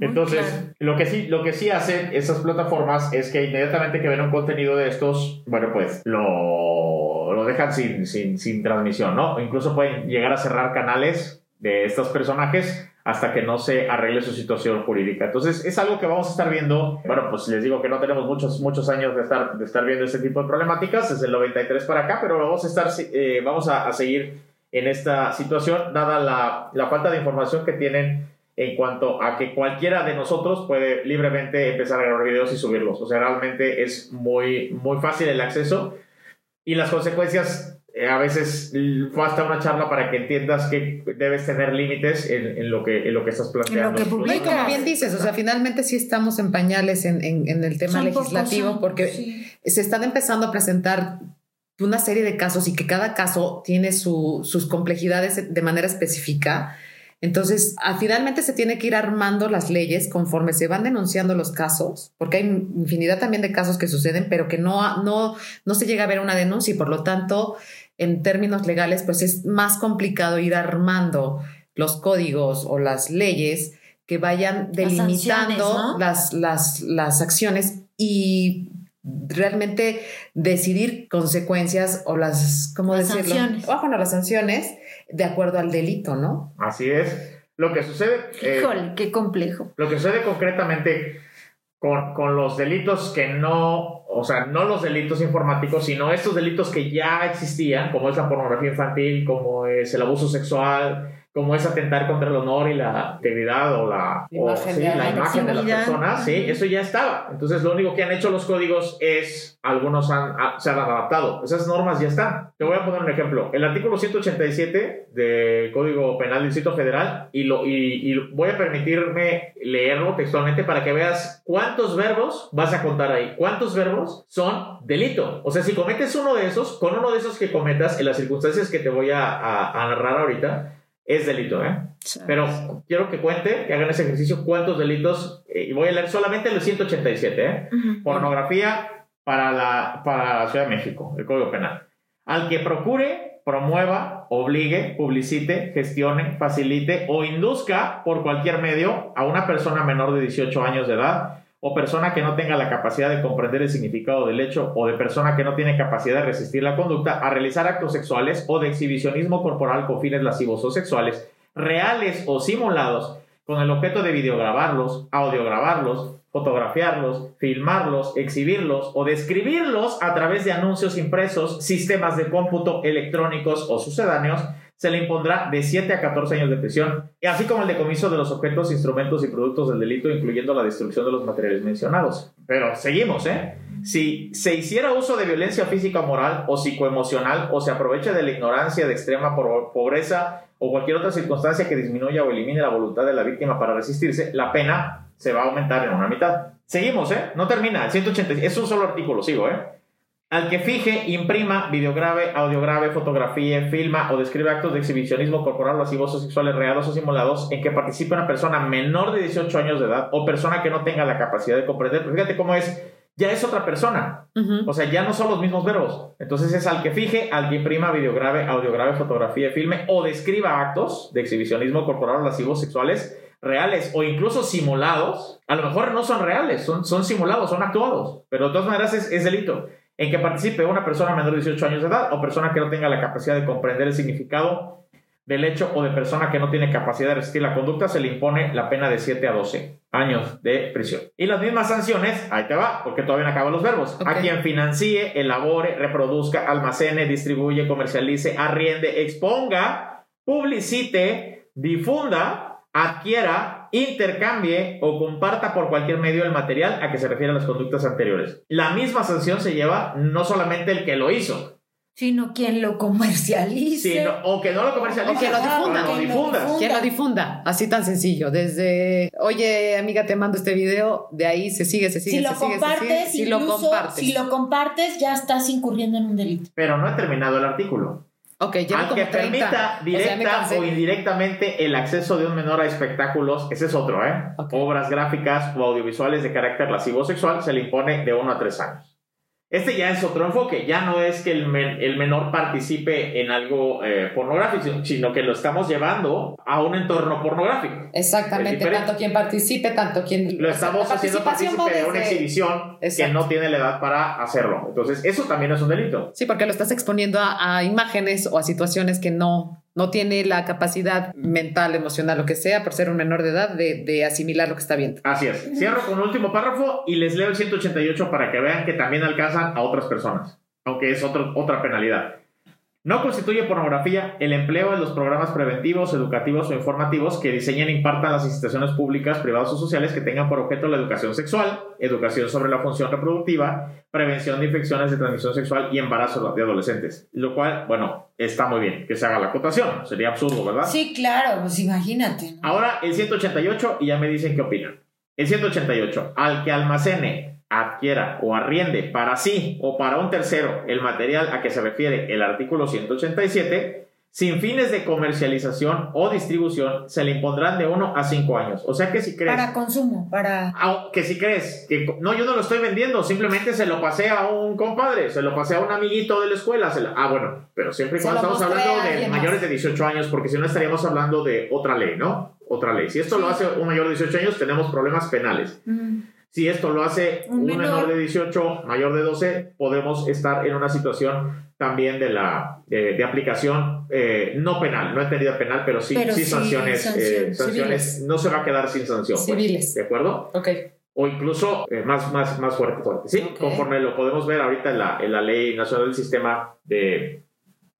Entonces, lo, que sí, lo que sí hacen esas plataformas es que inmediatamente que ven un contenido de estos, bueno, pues lo, lo dejan sin, sin, sin transmisión, ¿no? incluso pueden llegar a cerrar canales de estos personajes hasta que no se arregle su situación jurídica. Entonces, es algo que vamos a estar viendo. Bueno, pues les digo que no tenemos muchos, muchos años de estar, de estar viendo este tipo de problemáticas, desde el 93 para acá, pero vamos a, estar, eh, vamos a, a, seguir en esta situación, dada la, la falta de información que tienen en cuanto a que cualquiera de nosotros puede libremente empezar a grabar videos y subirlos. O sea, realmente es muy, muy fácil el acceso y las consecuencias eh, a veces basta una charla para que entiendas que debes tener límites en, lo, que, en lo que estás planteando. como bien dices, o sea, finalmente sí estamos en pañales en, en el tema legislativo porque se están empezando a presentar una serie de casos y que cada caso tiene su, sus complejidades de manera específica entonces, finalmente se tiene que ir armando las leyes conforme se van denunciando los casos, porque hay infinidad también de casos que suceden, pero que no, no, no se llega a ver una denuncia y por lo tanto, en términos legales, pues es más complicado ir armando los códigos o las leyes que vayan delimitando las, las, las acciones y realmente decidir consecuencias o las, ¿cómo Las decirlo? sanciones. Ah, bueno, las sanciones de acuerdo al delito, ¿no? Así es. Lo que sucede... eh, Híjole, qué complejo. Lo que sucede concretamente con, con los delitos que no, o sea, no los delitos informáticos, sino estos delitos que ya existían, como es la pornografía infantil, como es el abuso sexual, como es atentar contra el honor y la integridad o la, La o, imagen sí, de la imagen de las personas, sí, eso ya estaba. Entonces, lo único que han hecho los códigos es, algunos han, ah, se han adaptado. Esas normas ya están. Te voy a poner un ejemplo. El artículo 187 del Código Penal del Distrito Federal, y, lo, y, y voy a permitirme leerlo textualmente para que veas cuántos verbos vas a contar ahí. ¿Cuántos verbos son delito? O sea, si cometes uno de esos, con uno de esos que cometas en las circunstancias que te voy a, a- a narrar ahorita, es delito, ¿eh? Pero quiero que cuente, que hagan ese ejercicio, cuántos delitos, eh, y voy a leer solamente los 187, ¿eh? Ujú. Pornografía para la, para la Ciudad de México, el Código Penal. Al que procure, promueva, obligue, publicite, gestione, facilite o induzca por cualquier medio a una persona menor de 18 años de edad o persona que no tenga la capacidad de comprender el significado del hecho o de persona que no tiene capacidad de resistir la conducta a realizar actos sexuales o de exhibicionismo corporal con fines lascivos o sexuales, reales o simulados, con el objeto de videograbarlos, audiograbarlos, fotografiarlos, filmarlos, exhibirlos o describirlos a través de anuncios impresos, sistemas de cómputo electrónicos o sucedáneos, se le impondrá de 7 a 14 años de prisión, y así como el decomiso de los objetos, instrumentos y productos del delito, incluyendo la destrucción de los materiales mencionados. Pero seguimos, ¿eh? Si se hiciera uso de violencia física moral o psicoemocional o se aprovecha de la ignorancia de extrema po- pobreza o cualquier otra circunstancia que disminuya o elimine la voluntad de la víctima para resistirse, la pena se va a aumentar en una mitad. Seguimos, ¿eh? No termina. El 180, es un solo artículo, sigo, ¿eh? Al que fije, imprima, videograve, audiograve, fotografíe, filma o describe actos de exhibicionismo corporal, lascivosos, sexuales, reales o simulados en que participe una persona menor de 18 años de edad o persona que no tenga la capacidad de comprender. Pero fíjate cómo es, ya es otra persona. O sea, ya no son los mismos verbos. Entonces es al que fije, al que imprima, videograve, audiograve, fotografía, filme o describa actos de exhibicionismo corporal, lascivos, sexuales, reales o incluso simulados. A lo mejor no son reales, son, son simulados, son actuados. Pero de todas maneras es, es delito. En que participe una persona menor de 18 años de edad o persona que no tenga la capacidad de comprender el significado del hecho o de persona que no tiene capacidad de resistir la conducta, se le impone la pena de 7 a 12 años de prisión. Y las mismas sanciones, ahí te va, porque todavía no acaban los verbos. A quien financie, elabore, reproduzca, almacene, distribuye, comercialice, arriende, exponga, publicite, difunda, adquiera, intercambie o comparta por cualquier medio el material a que se refieren las conductas anteriores. La misma sanción se lleva no solamente el que lo hizo, Sino quien lo comercialice. sino, o que no lo comercialice, O que lo difunda. Que lo difunda. ¿Quién lo difunda? Así tan sencillo. Desde, oye, amiga, te mando este video, de ahí se sigue, se sigue, si se lo sigue, se compartes, sigue. Si lo compartes. si lo compartes, ya estás incurriendo en un delito. Pero no he terminado el artículo. Ok, llevo Al como que 30. permita O sea, me directa o indirectamente el acceso de un menor a espectáculos, ese es otro, ¿eh? Obras gráficas o audiovisuales de carácter lascivo sexual se le impone de 1 a 3 años. Este ya es otro enfoque, ya no es que el, men- el menor participe en algo eh, pornográfico, sino- que lo estamos llevando a un entorno pornográfico. Exactamente, tanto quien participe, tanto quien... Lo estamos la haciendo partícipe de una exhibición que no tiene la edad para hacerlo. Entonces, eso también es un delito. Sí, porque lo estás exponiendo a, a imágenes o a situaciones que no, no tiene la capacidad mental, emocional, lo que sea, por ser un menor de edad, de, de asimilar lo que está viendo. Así es. Cierro con un último párrafo y les leo el 188 para que vean que también alcanzan a otras personas, aunque es otro- otra penalidad. No constituye pornografía el empleo de los programas preventivos, educativos o informativos que diseñen e impartan las instituciones públicas, privadas o sociales que tengan por objeto la educación sexual, educación sobre la función reproductiva, prevención de infecciones de transmisión sexual y embarazo de adolescentes. Lo cual, bueno, está muy bien que se haga la acotación. Sería absurdo, ¿verdad? Sí, claro, pues imagínate. ¿no? Ahora el 188 y ya me dicen qué opinan. El 188, al que almacene, adquiera o arriende para sí o para un tercero el material a que se refiere el artículo 187, sin fines de comercialización o distribución, se le impondrán de 1 a 5 años. O sea que si crees... Para consumo, para... Ah, que si crees que no, yo no lo estoy vendiendo, simplemente se lo pasé a un compadre, se lo pasé a un amiguito de la escuela. se lo- ah, bueno, pero siempre y cuando estamos hablando de mayores de 18 años, porque si no estaríamos hablando de otra ley, ¿no? Otra ley. Si esto lo hace un mayor de 18 años, tenemos problemas penales. Mm. Si esto lo hace Un menor. de 18, mayor de 12, podemos estar en una situación también de la de, de aplicación eh, no penal, no entendida penal, pero sí, Pero sí sí, sanciones, sanción- eh, sanciones. No se va a quedar sin sanción. pues, Civiles. ¿De acuerdo? Ok. o incluso eh, más, más, más fuerte, fuerte. Sí, conforme lo podemos ver ahorita en la, en la Ley Nacional del Sistema de,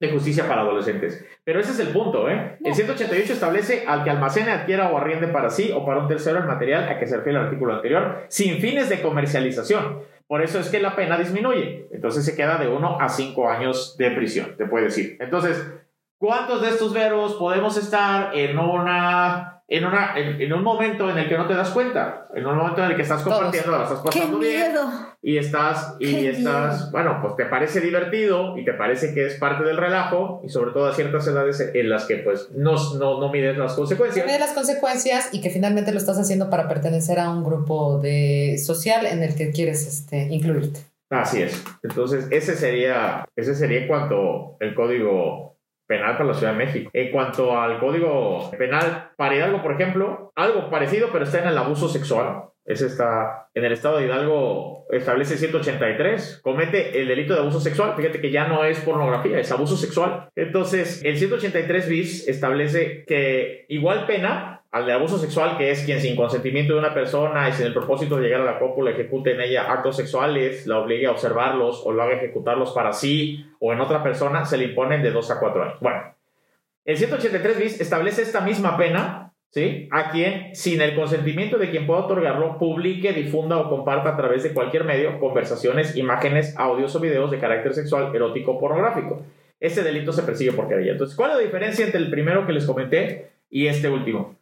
de Justicia para Adolescentes. Pero ese es el punto, ¿eh? El 188 establece al que almacene, adquiera o arriende para sí o para un tercero el material a que se refiere el artículo anterior, sin fines de comercialización. Por eso es que la pena disminuye. Entonces se queda de 1 a 5 años de prisión, te puede decir. Entonces, ¿cuántos de estos verbos podemos estar en una... En, una, en, en un momento en el que no te das cuenta, en un momento en el que estás compartiendo, la estás ¡Qué pasando bien, miedo! y estás, y Qué estás, bueno, pues te parece divertido y te parece que es parte del relajo y sobre todo a ciertas edades en las que pues no, no, no mides las Se consecuencias. mide las consecuencias y que finalmente lo estás haciendo para pertenecer a un grupo de social en el que quieres este, incluirte. Así es. Entonces, ese sería, ese sería cuanto el código penal para la Ciudad de México. En cuanto al código penal para Hidalgo, por ejemplo, algo parecido, pero está en el abuso sexual. Ese está en el estado de Hidalgo, establece 183, comete el delito de abuso sexual. Fíjate que ya no es pornografía, es abuso sexual. Entonces, el 183 bis establece que igual pena al de abuso sexual, que es quien sin consentimiento de una persona y sin el propósito de llegar a la cópula ejecute en ella actos sexuales, la obligue a observarlos o lo haga ejecutarlos para sí o en otra persona, se le imponen de 2 a 4 años. Bueno, el 183 bis establece esta misma pena, ¿sí? A quien, sin el consentimiento de quien pueda otorgarlo, publique, difunda o comparta a través de cualquier medio conversaciones, imágenes, audios o videos de carácter sexual, erótico o pornográfico. Este delito se persigue por querella. Entonces, ¿cuál es la diferencia entre el primero que les comenté y este último?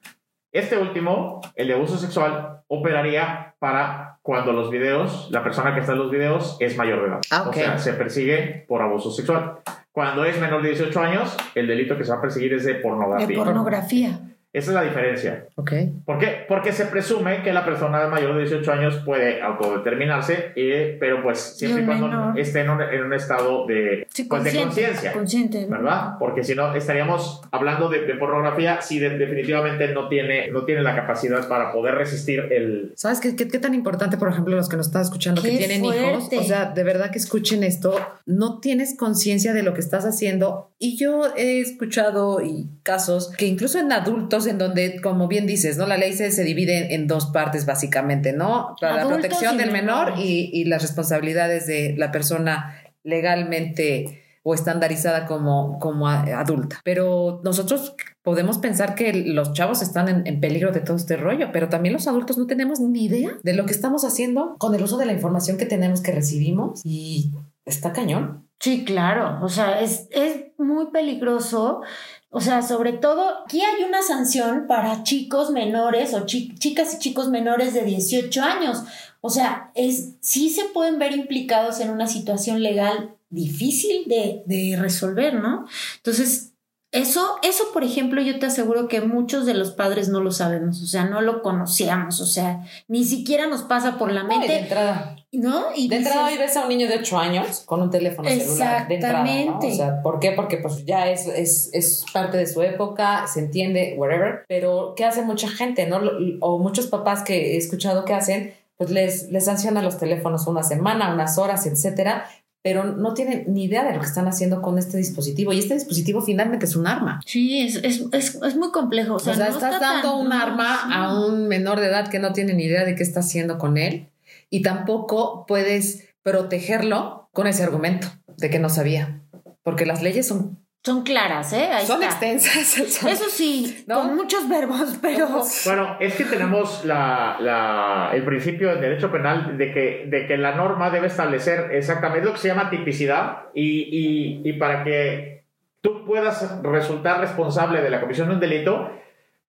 Este último, el de abuso sexual, operaría para cuando los videos, la persona que está en los videos es mayor de edad. Ah. O sea, se persigue por abuso sexual. Cuando es menor de 18 años, el delito que se va a perseguir es de De pornografía. Esa es la diferencia. Ok. ¿Por qué? Porque se presume que la persona mayor de 18 años puede autodeterminarse, eh, pero pues siempre Y cuando menor. esté en un, en un estado de, Sí, pues, de consciente. conciencia. Consciente. ¿no? ¿verdad? Porque si no, estaríamos hablando de, de pornografía si de- definitivamente no tiene, no tiene la capacidad para poder resistir el... ¿Sabes qué, qué, qué tan importante, por ejemplo, los que nos están escuchando que tienen hijos? O sea, de verdad que escuchen esto. No tienes conciencia de lo que estás haciendo. Y yo he escuchado y casos que incluso en adultos, en donde, como bien dices, ¿no? La ley se, se divide en, dos partes, básicamente, ¿no? Para la protección del menor y, y las responsabilidades de la persona legalmente o estandarizada como, como adulta. Pero nosotros podemos pensar que los chavos están en, en peligro de todo este rollo, pero también los adultos no tenemos ni idea de lo que estamos haciendo con el uso de la información que tenemos, que recibimos y está cañón. Sí, claro. O sea, es, es muy peligroso. O sea, sobre todo, aquí hay una sanción para chicos menores o chi- chicas y chicos menores de 18 años. O sea, es, sí se pueden ver implicados en una situación legal difícil de, de resolver, ¿no? Entonces, eso, eso, por ejemplo, yo te aseguro que muchos de los padres no lo sabemos, o sea, no lo conocíamos, o sea, ni siquiera nos pasa por la mente, entrada, ¿no? Y de entrada hoy ves a un niño de 8 años con un teléfono celular de entrada, ¿no? Exactamente. O sea, ¿por qué? Porque pues ya es, es, es parte de su época, se entiende, whatever, pero ¿qué hace mucha gente, no? O muchos papás que he escuchado que hacen, pues les, les sancionan los teléfonos una semana, unas horas, etcétera, pero no tienen ni idea de lo que están haciendo con este dispositivo. Y este dispositivo finalmente es un arma. Sí, es, es, es, es muy complejo. O O sea, sea, no estás está dando tan- un no, arma sí. a un menor de edad que no tiene ni idea de qué está haciendo con él y tampoco puedes protegerlo con ese argumento de que no sabía, porque las leyes son, Son claras, ¿eh? Ahí son está. extensas. son- Eso sí, ¿No? con muchos verbos, pero... Bueno, es que tenemos la, la- el principio del derecho penal de que, de que la norma debe establecer exactamente lo que se llama tipicidad y, y- y para que tú puedas resultar responsable de la comisión de un delito,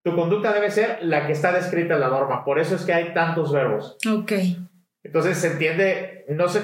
tu conducta debe ser la que está descrita en la norma. Por eso es que hay tantos verbos. Ok. Entonces se entiende, no se,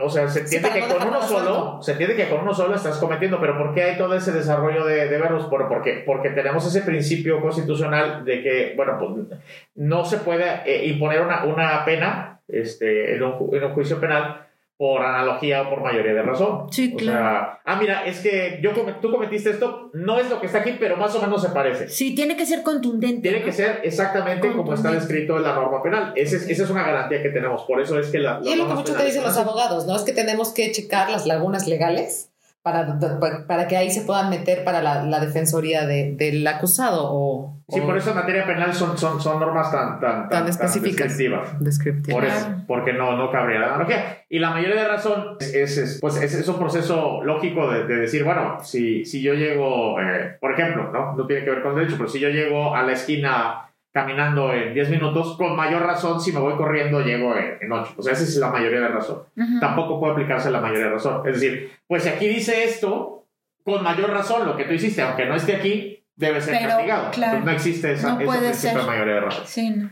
o sea, se entiende que no con uno solo, se entiende que con uno solo estás cometiendo, pero ¿por qué hay todo ese desarrollo de, de verbos? Bueno, porque, porque tenemos ese principio constitucional de que, bueno, pues no se puede eh, imponer una, una pena este, en, un, ju- en un juicio penal por analogía o por mayoría de razón. Sí, o claro. sea, ah, mira, es que yo come- tú cometiste esto, no es lo que está aquí, pero más o menos se parece. Sí, tiene que ser contundente. Tiene ¿no? que ser exactamente como está descrito en la norma penal. Ese es- esa es una garantía que tenemos. Por eso es que la. Y las es lo que normas mucho te dicen los abogados, ¿no? Es que tenemos que checar las lagunas legales para, para que ahí se puedan meter para la, la defensoría de- del acusado o... Sí, o por eso en materia penal son, son, son normas tan, tan, Tan específicas. descriptivas. descriptivas. Por eso, porque no, no cabría la analogía. Y la mayoría de razón es, es- es, pues es, es un proceso lógico de, de decir, bueno, si, si yo llego, eh, por ejemplo, ¿no? no tiene que ver con derecho, pero si yo llego a la esquina caminando en 10 minutos, con mayor razón, si me voy corriendo, llego en, en 8. O sea, esa es la mayoría de razón. Tampoco puede aplicarse la mayoría de razón. Es decir, pues si aquí dice esto, con mayor razón, lo que tú hiciste, aunque no esté aquí, debe ser Pero, castigado. claro, Entonces, no existe esa, no ese puede ser. mayoría de razón. Sí, no.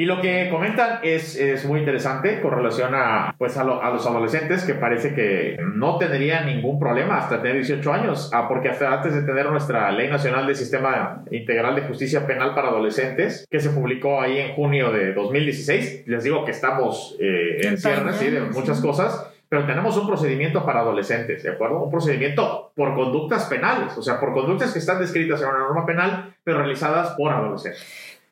Y lo que comentan es, es muy interesante con relación a, pues a, lo- a los adolescentes que parece que no tendrían ningún problema hasta tener 18 años, ah, porque hasta antes de tener nuestra Ley Nacional de Sistema Integral de Justicia Penal para Adolescentes, que se publicó ahí en junio de 2016, les digo que estamos eh, en cierre sí, de muchas cosas, pero tenemos un procedimiento para adolescentes, ¿de acuerdo? Un procedimiento por conductas penales, o sea, por conductas que están descritas en una norma penal, pero realizadas por adolescentes.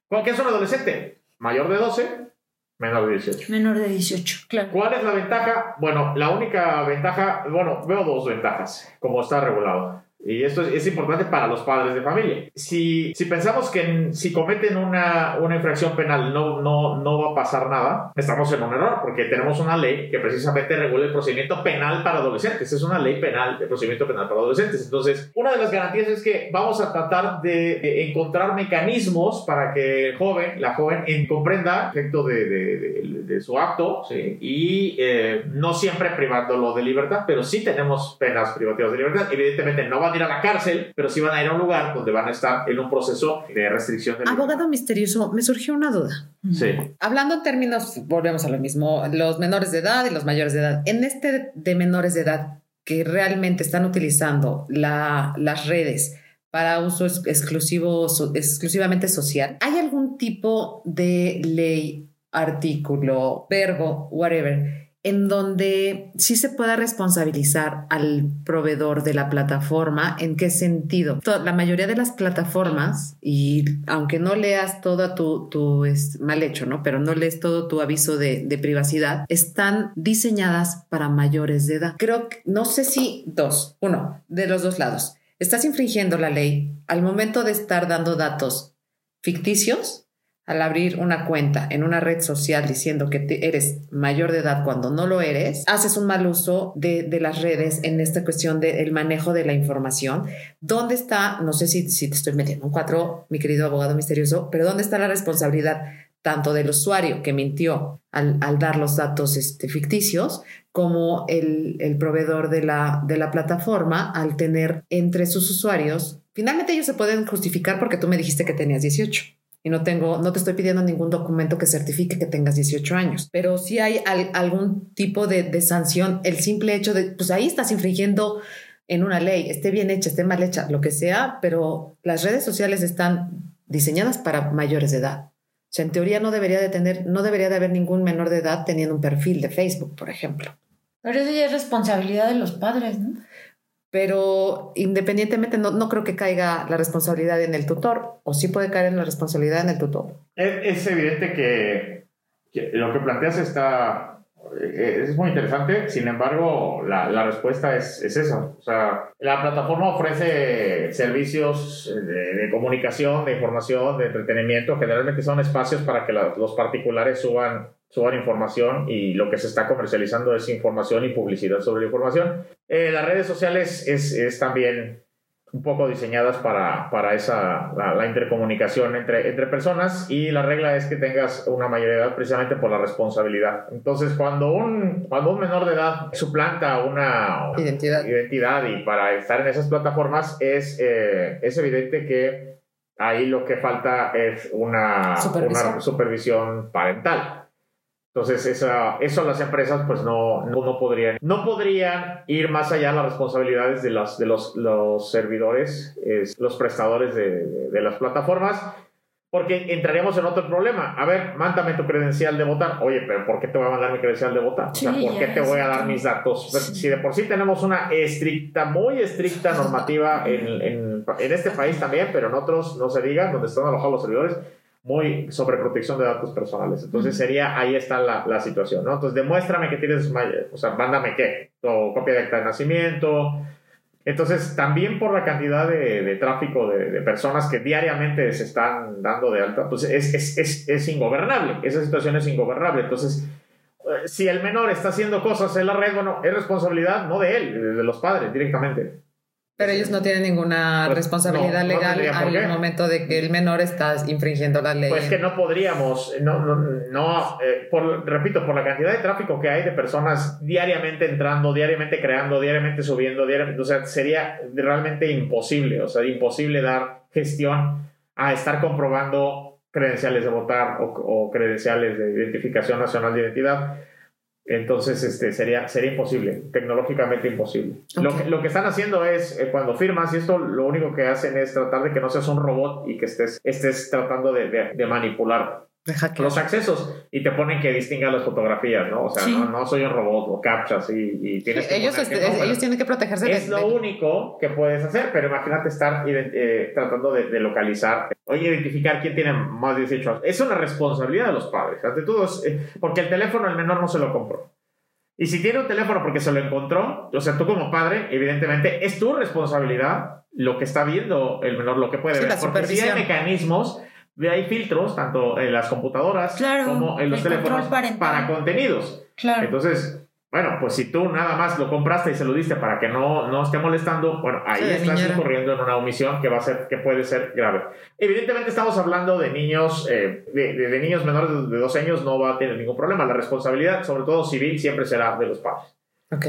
¿Con qué es un adolescente? Mayor de 12, menor de 18. Menor de 18, claro. ¿Cuál es la ventaja? Bueno, la única ventaja, bueno, veo dos ventajas, como está regulado. Y esto es, es importante para los padres de familia. Si, si pensamos que en- si cometen una, una infracción penal no, no, no va a pasar nada, estamos en un error, porque tenemos una ley que precisamente regula el procedimiento penal para adolescentes. Es una ley penal, de procedimiento penal para adolescentes. Entonces, una de las garantías es que vamos a tratar de, de encontrar mecanismos para que el joven, la joven, en- comprenda el efecto de, de- de- su acto ¿sí? y eh, no siempre privándolo de libertad, pero sí tenemos penas privativas de libertad. Evidentemente no van a ir a la cárcel, pero sí van a ir a un lugar donde van a estar en un proceso de restricción de libertad. Abogado misterioso, me surgió una duda. Sí. Hablando en términos, volvemos a lo mismo, los menores de edad y los mayores de edad. En este de menores de edad que realmente están utilizando la- las redes para uso ex- exclusivo, so- exclusivamente social, ¿hay algún tipo de ley, artículo, verbo, whatever, en donde sí se pueda responsabilizar al proveedor de la plataforma. ¿En qué sentido? La mayoría de las plataformas, y aunque no leas todo tu, tu mal hecho, ¿no? Pero no lees todo tu aviso de, de privacidad, están diseñadas para mayores de edad. Creo que, no sé si dos, uno, de los dos lados. Estás infringiendo la ley al momento de estar dando datos ficticios al abrir una cuenta en una red social diciendo que te- eres mayor de edad cuando no lo eres, haces un mal uso de, de las redes en esta cuestión del manejo de la información. ¿Dónde está, no sé si, si te estoy metiendo un cuatro, mi querido abogado misterioso, pero dónde está la responsabilidad tanto del usuario que mintió al, al dar los datos este, ficticios, como el, el proveedor de la, de la plataforma al tener entre sus usuarios, finalmente ellos se pueden justificar porque tú me dijiste que tenías 18 y no tengo, no te estoy pidiendo ningún documento que certifique que tengas 18 años, pero si hay al- algún tipo de, sanción, el simple hecho de, pues ahí estás infringiendo en una ley, esté bien hecha, esté mal hecha, lo que sea, pero las redes sociales están diseñadas para mayores de edad. O sea, en teoría no debería de tener, no debería de haber ningún menor de edad teniendo un perfil de Facebook, por ejemplo. Pero eso ya es responsabilidad de los padres, ¿no? Pero independientemente, no, no creo que caiga la responsabilidad en el tutor, o sí puede caer en la responsabilidad en el tutor. Es, evidente que, lo que planteas está es muy interesante, sin embargo, la, la respuesta es, es esa. O sea, la plataforma ofrece servicios de, de comunicación, de información, de entretenimiento, generalmente son espacios para que la- los particulares suban, suban información y lo que se está comercializando es información y publicidad sobre la información. Eh, las redes sociales es, es también un poco diseñadas para, para esa, la, la intercomunicación entre, entre personas y la regla es que tengas una mayoría de edad precisamente por la responsabilidad. Entonces, cuando un, cuando un menor de edad suplanta una Identidad. identidad y para estar en esas plataformas, es, eh, es evidente que ahí lo que falta es una Supervisión. una supervisión parental. Entonces, esa, eso las empresas pues no, no, no podrían, no podrían ir más allá de las responsabilidades de los, de los, los servidores, es, los prestadores de, de- de las plataformas, Porque entraríamos en otro problema. A ver, mándame tu credencial de votar. Oye, pero ¿por qué te voy a mandar mi credencial de votar? o sea, Sí, ¿por qué te voy a dar mis datos? Sí. Si de por sí tenemos una estricta, muy estricta normativa en, en, en este país también, pero en otros no se diga, donde están alojados los servidores, muy sobre protección de datos personales. Entonces sería, ahí está la, la situación, ¿no? Entonces demuéstrame que tienes, o sea, mándame qué, tu copia de acta de nacimiento. Entonces también por la cantidad de, de tráfico de, de personas que diariamente se están dando de alta, pues es, es, es, es ingobernable, esa situación es ingobernable. Entonces, eh, si el menor está haciendo cosas en la red, bueno, es responsabilidad no de él, de los padres directamente. Pero ellos no tienen ninguna Pues, responsabilidad no, no legal qué. al momento de que el menor está infringiendo la ley. Pues que no podríamos, no, no, no eh, por, repito, por la cantidad de tráfico que hay de personas diariamente entrando, diariamente creando, diariamente subiendo, diariamente, o sea, sería realmente imposible, o sea, imposible dar gestión a estar comprobando credenciales de votar o, o credenciales de identificación nacional de identidad. Entonces, este, sería, sería imposible, tecnológicamente imposible. Lo, que, lo que están haciendo es, eh, cuando firmas, y esto lo único que hacen es tratar de que no seas un robot y que estés, estés tratando de, de- de manipular. Los accesos y te ponen que distinga las fotografías, ¿no? O sea, Sí. no, no soy un robot o captchas y, y tienes que ellos, que este, no, pero ellos tienen que protegerse es de, lo de- único que puedes hacer, pero imagínate estar eh, tratando de, de localizar, oye, identificar quién tiene más de 18 años. Es una responsabilidad de los padres, ante todo, es, eh, porque el teléfono el menor no se lo compró. Y si tiene un teléfono porque se lo encontró, o sea, tú como padre, evidentemente, es tu responsabilidad lo que está viendo el menor, lo que puede Sí, ver. la Porque si hay mecanismos, de hay filtros, tanto en las computadoras Claro, como en los el teléfonos, para contenidos. Claro. Entonces, bueno, pues si tú nada más lo compraste y se lo diste para que no, no esté molestando, bueno, ahí Sí, estás incurriendo en una omisión que va a ser, que puede ser grave. Evidentemente estamos hablando de niños, eh, de, de- de niños menores de, de 12 años no va a tener ningún problema. La responsabilidad, sobre todo civil, siempre será de los padres. Ok.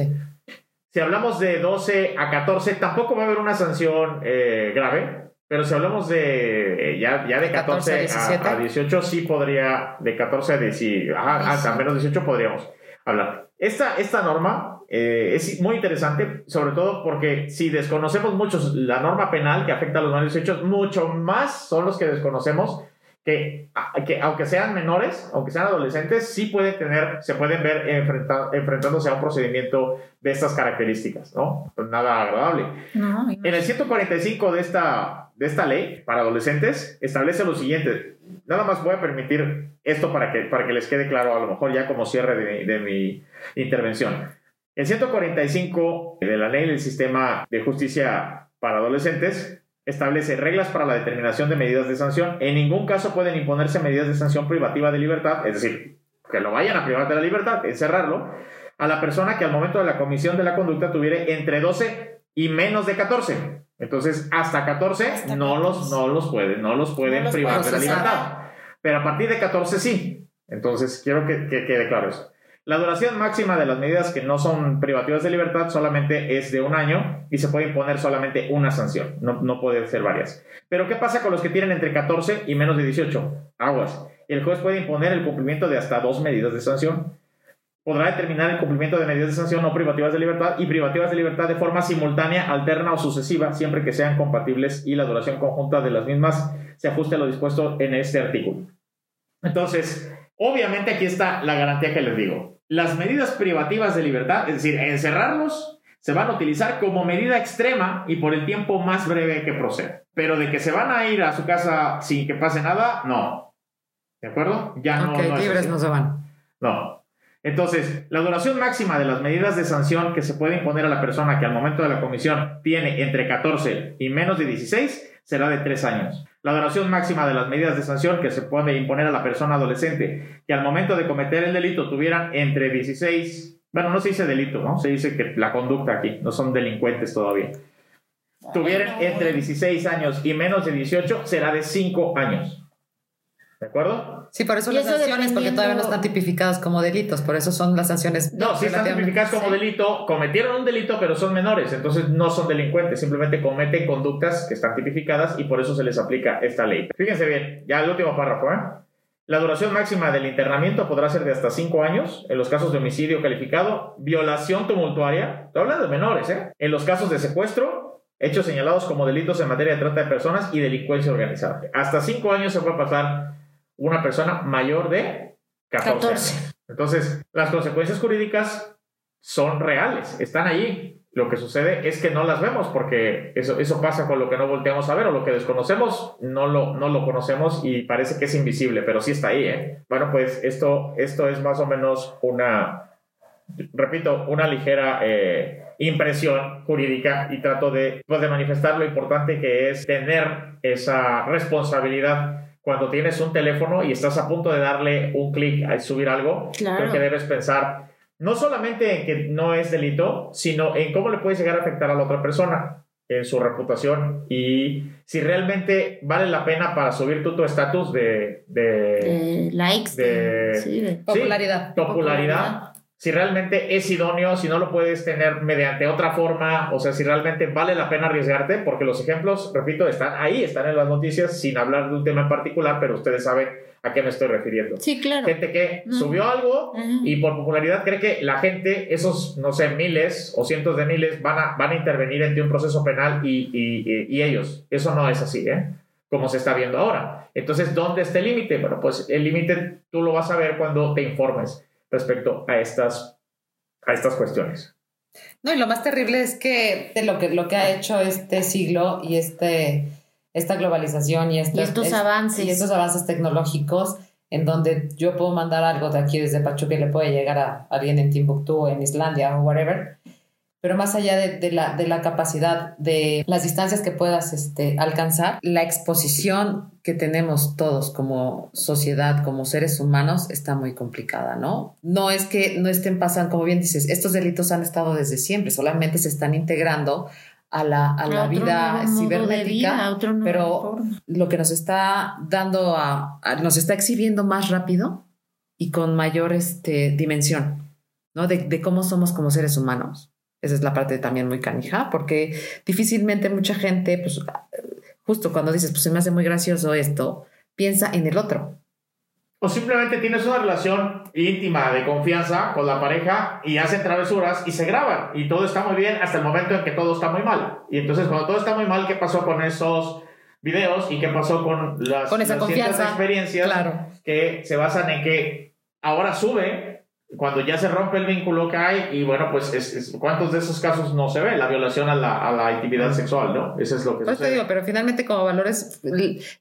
Si hablamos de 12 a 14, tampoco va a haber una sanción eh, grave. Pero si hablamos de eh, ya, ya de 14 a, 17. a 18, sí podría, de 14 a 10, ajá, hasta menos 18 podríamos hablar. Esta, esta norma eh, es muy interesante, sobre todo porque si desconocemos mucho la norma penal que afecta a los menores de 18, mucho más son los que desconocemos que, a- que aunque sean menores, aunque sean adolescentes, sí pueden tener, se pueden ver enfrenta- enfrentándose a un procedimiento de estas características, ¿no? Nada agradable. No, En el 145 de esta, de esta ley para adolescentes establece lo siguiente. Nada más voy a permitir esto para que, para que les quede claro, a lo mejor ya como cierre de, mi intervención. El 145 de la ley del sistema de justicia para adolescentes establece reglas para la determinación de medidas de sanción. En ningún caso pueden imponerse medidas de sanción privativa de libertad, es decir, que lo vayan a privar de la libertad, encerrarlo, a la persona que al momento de la comisión de la conducta tuviera entre 12 y menos de 14. Entonces, hasta 14 Hasta no 14. los, no los pueden, no los pueden No los privar de la libertad. Pero a partir de 14 sí. Entonces, quiero que, que quede claro eso. La duración máxima de las medidas que no son privativas de libertad solamente es de un año y se puede imponer solamente una sanción, no, no puede ser varias. Pero ¿qué pasa con los que tienen entre 14 y menos de 18? Aguas. El juez puede imponer el cumplimiento de hasta dos medidas de sanción. Podrá determinar el cumplimiento de medidas de sanción no privativas de libertad y privativas de libertad de forma simultánea, alterna o sucesiva, siempre que sean compatibles y la duración conjunta de las mismas se ajuste a lo dispuesto en este artículo. Entonces, obviamente aquí está la garantía que les digo. Las medidas privativas de libertad, es decir, encerrarlos, se van a utilizar como medida extrema y por el tiempo más breve que proceda. Pero de que se van a ir a su casa sin que pase nada, no. ¿De acuerdo? Ya no, ok, no es libres no se van. No. Entonces, la duración máxima de las medidas de sanción que se puede imponer a la persona que al momento de la comisión tiene entre 14 y menos de 16 será de 3 años. La duración máxima de las medidas de sanción que se puede imponer a la persona adolescente que al momento de cometer el delito tuvieran entre 16, bueno, no se dice delito, ¿no? Se dice que la conducta aquí, no son delincuentes todavía. Tuvieran entre 16 años y menos de 18 será de 5 años. ¿De acuerdo? Sí, por eso Y las eso sanciones, porque todavía no están tipificadas como delitos, por eso son las sanciones. No, sí están tipificadas como sí. delito, cometieron un delito, pero son menores, entonces no son delincuentes, simplemente cometen conductas que están tipificadas y por eso se les aplica esta ley. Fíjense bien, ya el último párrafo, ¿eh? La duración máxima del internamiento podrá ser de hasta 5 años en los casos de homicidio calificado, violación tumultuaria, te hablan de menores, ¿eh? En los casos de secuestro hechos señalados como delitos en materia de trata de personas y delincuencia organizada. Hasta cinco años se puede pasar una persona mayor de 14. años. Entonces, las consecuencias jurídicas son reales, están allí. Lo que sucede es que no las vemos porque eso, eso pasa con lo que no volteamos a ver o lo que desconocemos, no lo, no lo conocemos y parece que es invisible, pero sí está ahí. ¿eh? Bueno, pues esto, esto es más o menos una, repito, una ligera eh, impresión jurídica y trato de, pues, de manifestar lo importante que es tener esa responsabilidad cuando tienes un teléfono y estás a punto de darle un clic a subir algo, creo que debes pensar no solamente en que no es delito, sino en cómo le puedes llegar a afectar a la otra persona, en su reputación y si realmente vale la pena para subir tu estatus de, de, likes, de, popularidad. popularidad si realmente es idóneo, si no lo puedes tener mediante otra forma, o sea, si realmente vale la pena arriesgarte, porque los ejemplos, repito, están ahí, están en las noticias, sin hablar de un tema en particular, pero ustedes saben a qué me estoy refiriendo. Sí, claro. Gente que subió algo y por popularidad cree que la gente, esos, no sé, miles o cientos de miles, van a, van a intervenir en un proceso penal y, y, y ellos. Eso no es así, ¿eh? Como se está viendo ahora. Entonces, ¿dónde está el límite? Bueno, pues el límite tú lo vas a ver cuando te informes respecto a estas, a estas cuestiones. No, y lo más terrible es que de lo que, lo que ha hecho este siglo y este, esta globalización y, estos avances. Y estos avances tecnológicos, en donde yo puedo mandar algo de aquí desde Pachuca y le puede llegar a alguien en Timbuktu en Islandia o whatever, pero más allá de, la, de, la, capacidad de las distancias que puedas este, alcanzar, la exposición que tenemos todos como sociedad, como seres humanos, está muy complicada, ¿no? No es que no estén pasando, como bien dices, estos delitos han estado desde siempre, solamente se están integrando a la, a la vida cibernética, pero lo que nos está dando a, nos está exhibiendo más rápido y con mayor este, dimensión, ¿no? De, de cómo somos como seres humanos. Esa es la parte también muy canija, porque difícilmente mucha gente, pues justo cuando dices, pues se me hace muy gracioso esto, piensa en el otro. O simplemente tienes una relación íntima de confianza con la pareja y hacen travesuras y se graban y todo está muy bien hasta el momento en que todo está muy mal. Y entonces cuando todo está muy mal, ¿qué pasó con esos videos y qué pasó con las, con esa confianza, experiencias claro. que se basan en que ahora sube cuando ya se rompe el vínculo que hay y bueno, pues es, ¿cuántos de esos casos no se ve? La violación a la, a la intimidad sexual, ¿no? Eso es lo que pues te digo, pero finalmente como valores,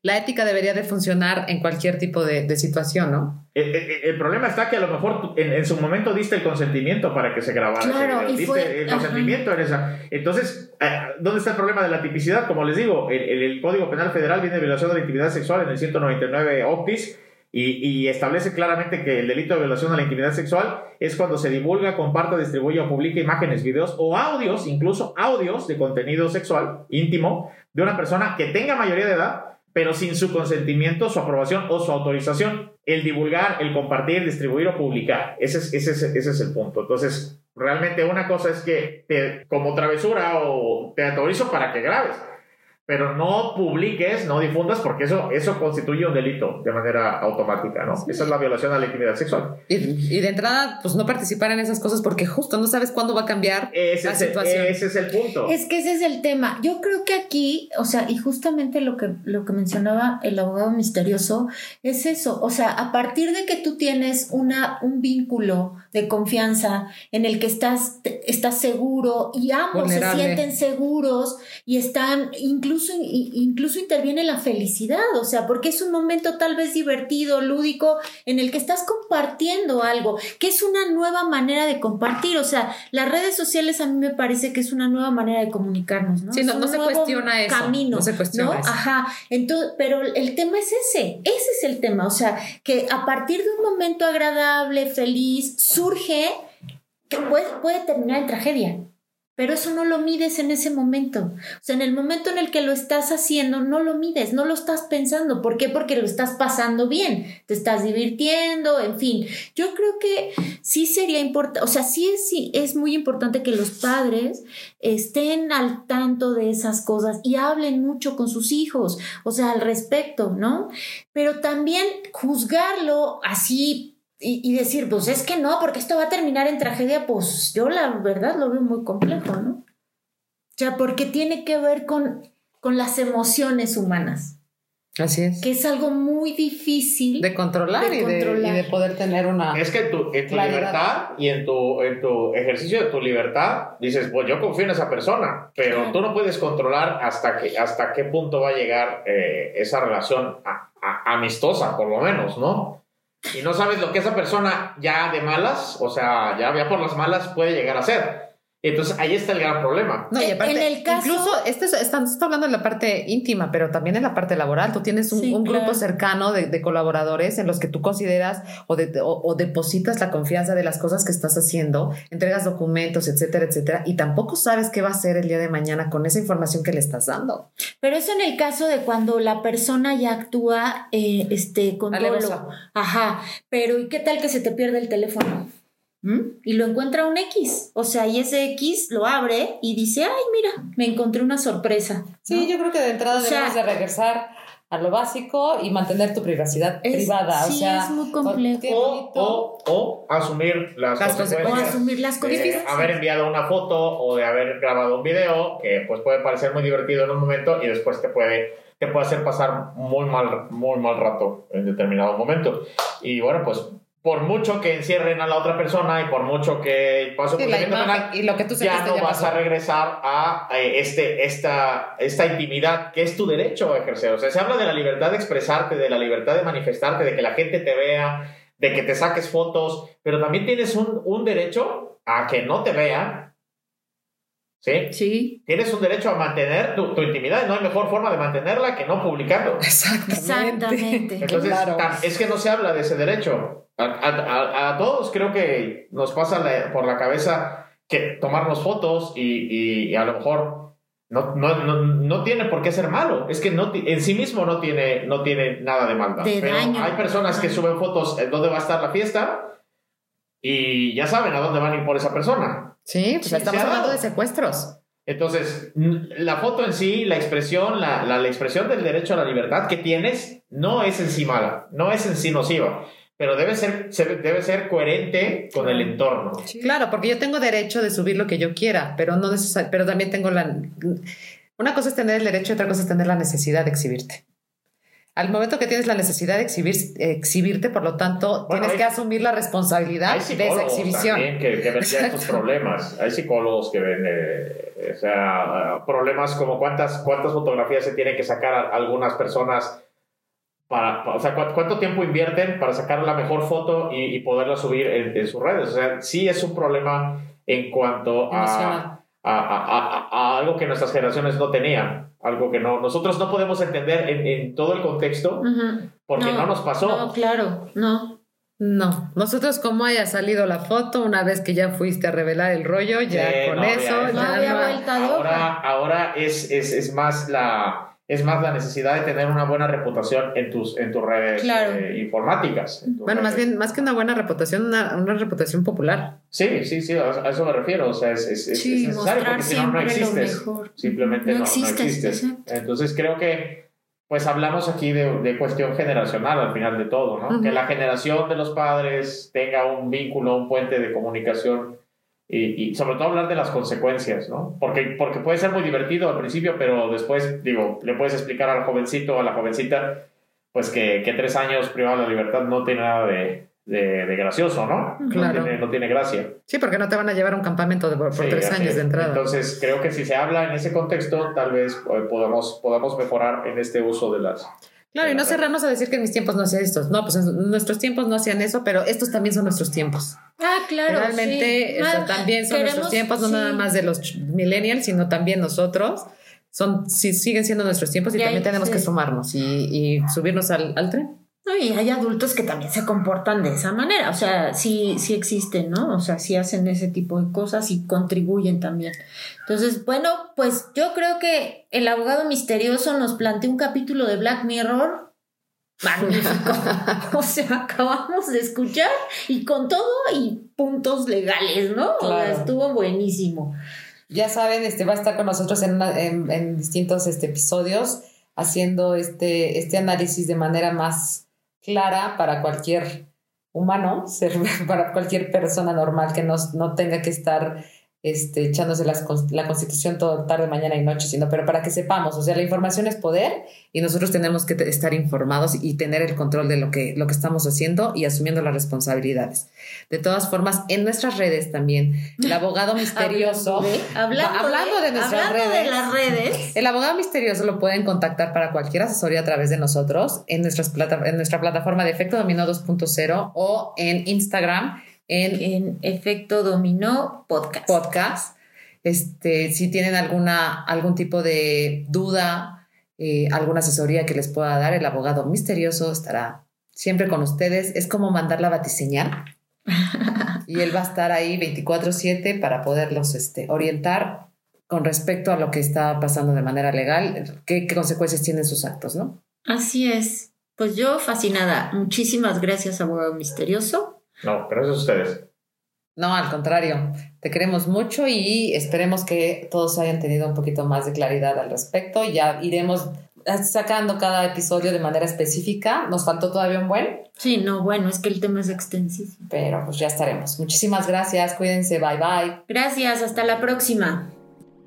la ética debería de funcionar en cualquier tipo de, de situación, ¿no? El, el, problema está que a lo mejor en, en, su momento diste el consentimiento para que se grabara. Claro, y diste el consentimiento en esa. Entonces, eh, ¿dónde está el problema de la tipicidad? Como les digo, el, el Código Penal Federal viene de violación de la intimidad sexual en el 199 Optis y, establece claramente que el delito de violación a la intimidad sexual es cuando se divulga, comparte, distribuye o publica imágenes, videos o audios, incluso audios de contenido sexual íntimo de una persona que tenga mayoría de edad, pero sin su consentimiento, su aprobación o su autorización. El divulgar, el compartir, distribuir o publicar. Ese es, el punto. Entonces, realmente una cosa es que como travesura o te autorizo para que grabes pero no publiques, no difundas, porque eso, eso constituye un delito de manera automática, ¿no? Esa es la violación a la intimidad sexual. Y, de entrada, pues no participar en esas cosas porque justo no sabes cuándo va a cambiar ese la situación. ese es el punto. Es que ese es el tema. Yo creo que aquí, o sea, y justamente lo que, lo que mencionaba el abogado misterioso es eso. O sea, a partir de que tú tienes una, un vínculo de confianza en el que estás, estás seguro y ambos se sienten seguros y están incluso incluso, interviene la felicidad, o sea, porque es un momento tal vez divertido, lúdico, en el que estás compartiendo algo, que es una nueva manera de compartir, o sea, las redes sociales a mí me parece que es una nueva manera de comunicarnos, ¿no? Sí, no, se cuestiona eso. Camino, no se cuestiona ¿no? Ajá, entonces, pero el tema es ese, ese es el tema, o sea, que a partir de un momento agradable, feliz, surge que puede, puede terminar en tragedia. Pero eso no lo mides en ese momento. O sea, en el momento en el que lo estás haciendo, no lo mides, no lo estás pensando. ¿Por qué? Porque lo estás pasando bien, te estás divirtiendo, en fin. Yo creo que sí sería importante, o sea, sí es, sí es muy importante que los padres estén al tanto de esas cosas y hablen mucho con sus hijos, o sea, al respecto, ¿no? Pero también juzgarlo así y, decir, pues es que no, porque esto va a terminar en tragedia, pues yo la verdad lo veo muy complejo, ¿no? O sea, porque tiene que ver con, con las emociones humanas. Así es. Que es algo muy difícil de controlar, de y, de, y de poder tener una. Es que en tu, en tu libertad y en tu, en tu ejercicio de tu libertad, dices, pues yo confío en esa persona, pero Claro. tú no puedes controlar hasta, que, hasta qué punto va a llegar eh, esa relación a- a- amistosa, por lo menos, ¿no? Y no sabes lo que esa persona ya de malas, o sea, ya, ya por las malas puede llegar a ser. Entonces ahí está el gran problema. No, y En aparte, el caso- incluso esto es- está, hablando en la parte íntima, pero también en la parte laboral. Tú tienes un, Sí, un grupo claro. cercano de, de colaboradores en los que tú consideras o, de- o- o depositas la confianza de las cosas que estás haciendo, entregas documentos, etcétera, etcétera, y tampoco sabes qué va a hacer el día de mañana con esa información que le estás dando. Pero eso en el caso de cuando la persona ya actúa eh, este, con dolo. Ajá. Pero ¿y qué tal que se te pierde el teléfono? ¿Mm? Y lo encuentra un X. O sea, y ese X lo abre y dice, ay, mira, me encontré una sorpresa. Sí, ¿no? yo creo que de entrada O sea- debemos de regresar a lo básico y mantener tu privacidad Es- privada. sí, o sea, es muy complejo. O, o, o asumir las, Las O consecuencias. asumir las de consecuencias. haber enviado una foto o de haber grabado un video que pues puede parecer muy divertido en un momento y después te puede te puede hacer pasar muy mal muy mal rato en determinado momento y bueno pues por mucho que encierren a la otra persona y por mucho que pase un Sí, penal y lo que tú ya no ya vas pasó. a regresar a eh, este, esta, esta intimidad que es tu derecho a ejercer. O sea, se habla de la libertad de expresarte, de la libertad de manifestarte, de que la gente te vea, de que te saques fotos, pero también tienes un, un derecho a que no te vean. ¿Sí? Sí, Tienes un derecho a mantener tu, tu intimidad. No hay mejor forma de mantenerla que no publicando. Exactamente. exactamente. Entonces, Claro. es que no se habla de ese derecho. A, a- a- a todos creo que nos pasa la- por la cabeza que tomarnos fotos y, y- y a lo mejor no, no, no, no tiene por qué ser malo. Es que no, en sí mismo no tiene, no tiene nada de maldad. De Pero daño. hay personas que suben fotos en dónde va a estar la fiesta y ya saben a dónde van a ir por esa persona. Sí, pues Sí, estamos ha hablando de secuestros. Entonces, la foto en sí, la expresión, la, la, la expresión del derecho a la libertad que tienes, no es en sí mala, no es en sí nociva, pero debe ser, se- debe ser coherente con el entorno. Claro, porque yo tengo derecho de subir lo que yo quiera, pero no necesar- pero también tengo la una cosa es tener el derecho y otra cosa es tener la necesidad de exhibirte. Al momento que tienes la necesidad de exhibir, exhibirte, por lo tanto, Bueno, tienes hay- que asumir la responsabilidad de esa exhibición. también que, que ven ya estos Exacto. problemas. Hay psicólogos que ven, eh, o sea, problemas como cuántas, cuántas fotografías se tienen que sacar a algunas personas para, o sea, cu- cuánto tiempo invierten para sacar la mejor foto y, y poderla subir en, en sus redes. O sea, sí es un problema en cuanto a. a, a- a- algo que nuestras generaciones no tenían. Algo que no, nosotros no podemos entender en, en todo el contexto Ujú. porque no, nos pasó. No, claro, no. No, nosotros como haya salido la foto, una vez que ya fuiste a revelar el rollo, ya Sí, con no, ya eso, es- No ya había no- vuelta ahora, ahora es, es, es más la es más la necesidad de tener una buena reputación en tus en tus redes Claro. eh, informáticas. en tus Bueno, más bien, más que una buena reputación, una, una reputación popular. Sí, sí, sí, a a eso me refiero. O sea, es, es, es- Sí, es necesario porque si no, no existes. Simplemente No no, no existes. Entonces creo que pues hablamos aquí de, de cuestión generacional al final de todo, ¿no? Que la generación de los padres tenga un vínculo, un puente de comunicación y, y sobre todo hablar de las consecuencias, ¿no? Porque, porque puede ser muy divertido al principio, pero después, digo, le puedes explicar al jovencito o a la jovencita, pues que, que tres años privado de la libertad no tiene nada de, de, de gracioso, ¿no? Claro. No tiene, no tiene gracia. Sí, porque no te van a llevar a un campamento de- por, por Sí, tres años es. de entrada. Entonces, creo que si se habla en ese contexto, tal vez eh, podamos, podamos mejorar en este uso de las... Claro, y no cerrarnos a decir que en mis tiempos no hacía esto. No, pues en nuestros tiempos no hacían eso, pero estos también son nuestros tiempos. Ah, claro. Realmente sí. o sea, también son nuestros tiempos, no sí. nada más de los millennials, sino también nosotros. Son, sí, siguen siendo nuestros tiempos y, Y ahí, también tenemos sí. que sumarnos y, y subirnos al, al tren. No, y hay adultos que también se comportan de esa manera, o sea, sí, sí existen, ¿no? O sea, sí hacen ese tipo de cosas y contribuyen también. Entonces, bueno, pues yo creo que el abogado misterioso nos plantea un capítulo de Black Mirror magnífico. o sea, acabamos de escuchar y con todo y puntos legales, ¿no? O sea, estuvo buenísimo. Ya saben, este va a estar con nosotros en, una- en, en distintos este, episodios haciendo este, este análisis de manera más clara para cualquier humano, para cualquier persona normal que no, no tenga que estar este, echándose las, la constitución todo tarde, mañana y noche, sino pero para que sepamos, o sea, la información es poder y nosotros tenemos que estar informados y tener el control de lo que, lo que estamos haciendo y asumiendo las responsabilidades. De todas formas, en nuestras redes también, el abogado misterioso, hablando, de, nuestras redes, de las redes, el abogado misterioso lo pueden contactar para cualquier asesoría a través de nosotros en, nuestras plata, en nuestra plataforma de Efecto Dominó 2.0 o en Instagram en, Efecto Dominó Podcast. Podcast. Este, si tienen alguna, algún tipo de duda, eh, alguna asesoría que les pueda dar, el abogado misterioso estará siempre con ustedes. Es como mandar la batiseñal. y él va a estar ahí 24/7 para poderlos este, orientar con respecto a lo que está pasando de manera legal, qué, qué consecuencias tienen sus actos, ¿no? Así es. Pues yo fascinada. Muchísimas gracias, abogado misterioso. No, gracias a ustedes. No, al contrario, te queremos mucho y esperemos que todos hayan tenido un poquito más de claridad al respecto. Ya iremos sacando cada episodio de manera específica. Nos faltó todavía un buen. Sí, no, bueno, es que el tema es extensísimo. Pero pues ya estaremos. Muchísimas gracias, cuídense, bye bye. Gracias, hasta la próxima.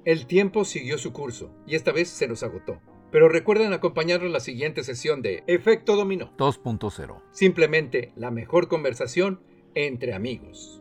El tiempo siguió su curso y esta vez se nos agotó. Pero recuerden acompañarnos en la siguiente sesión de Efecto Dominó 2.0. Simplemente la mejor conversación entre amigos.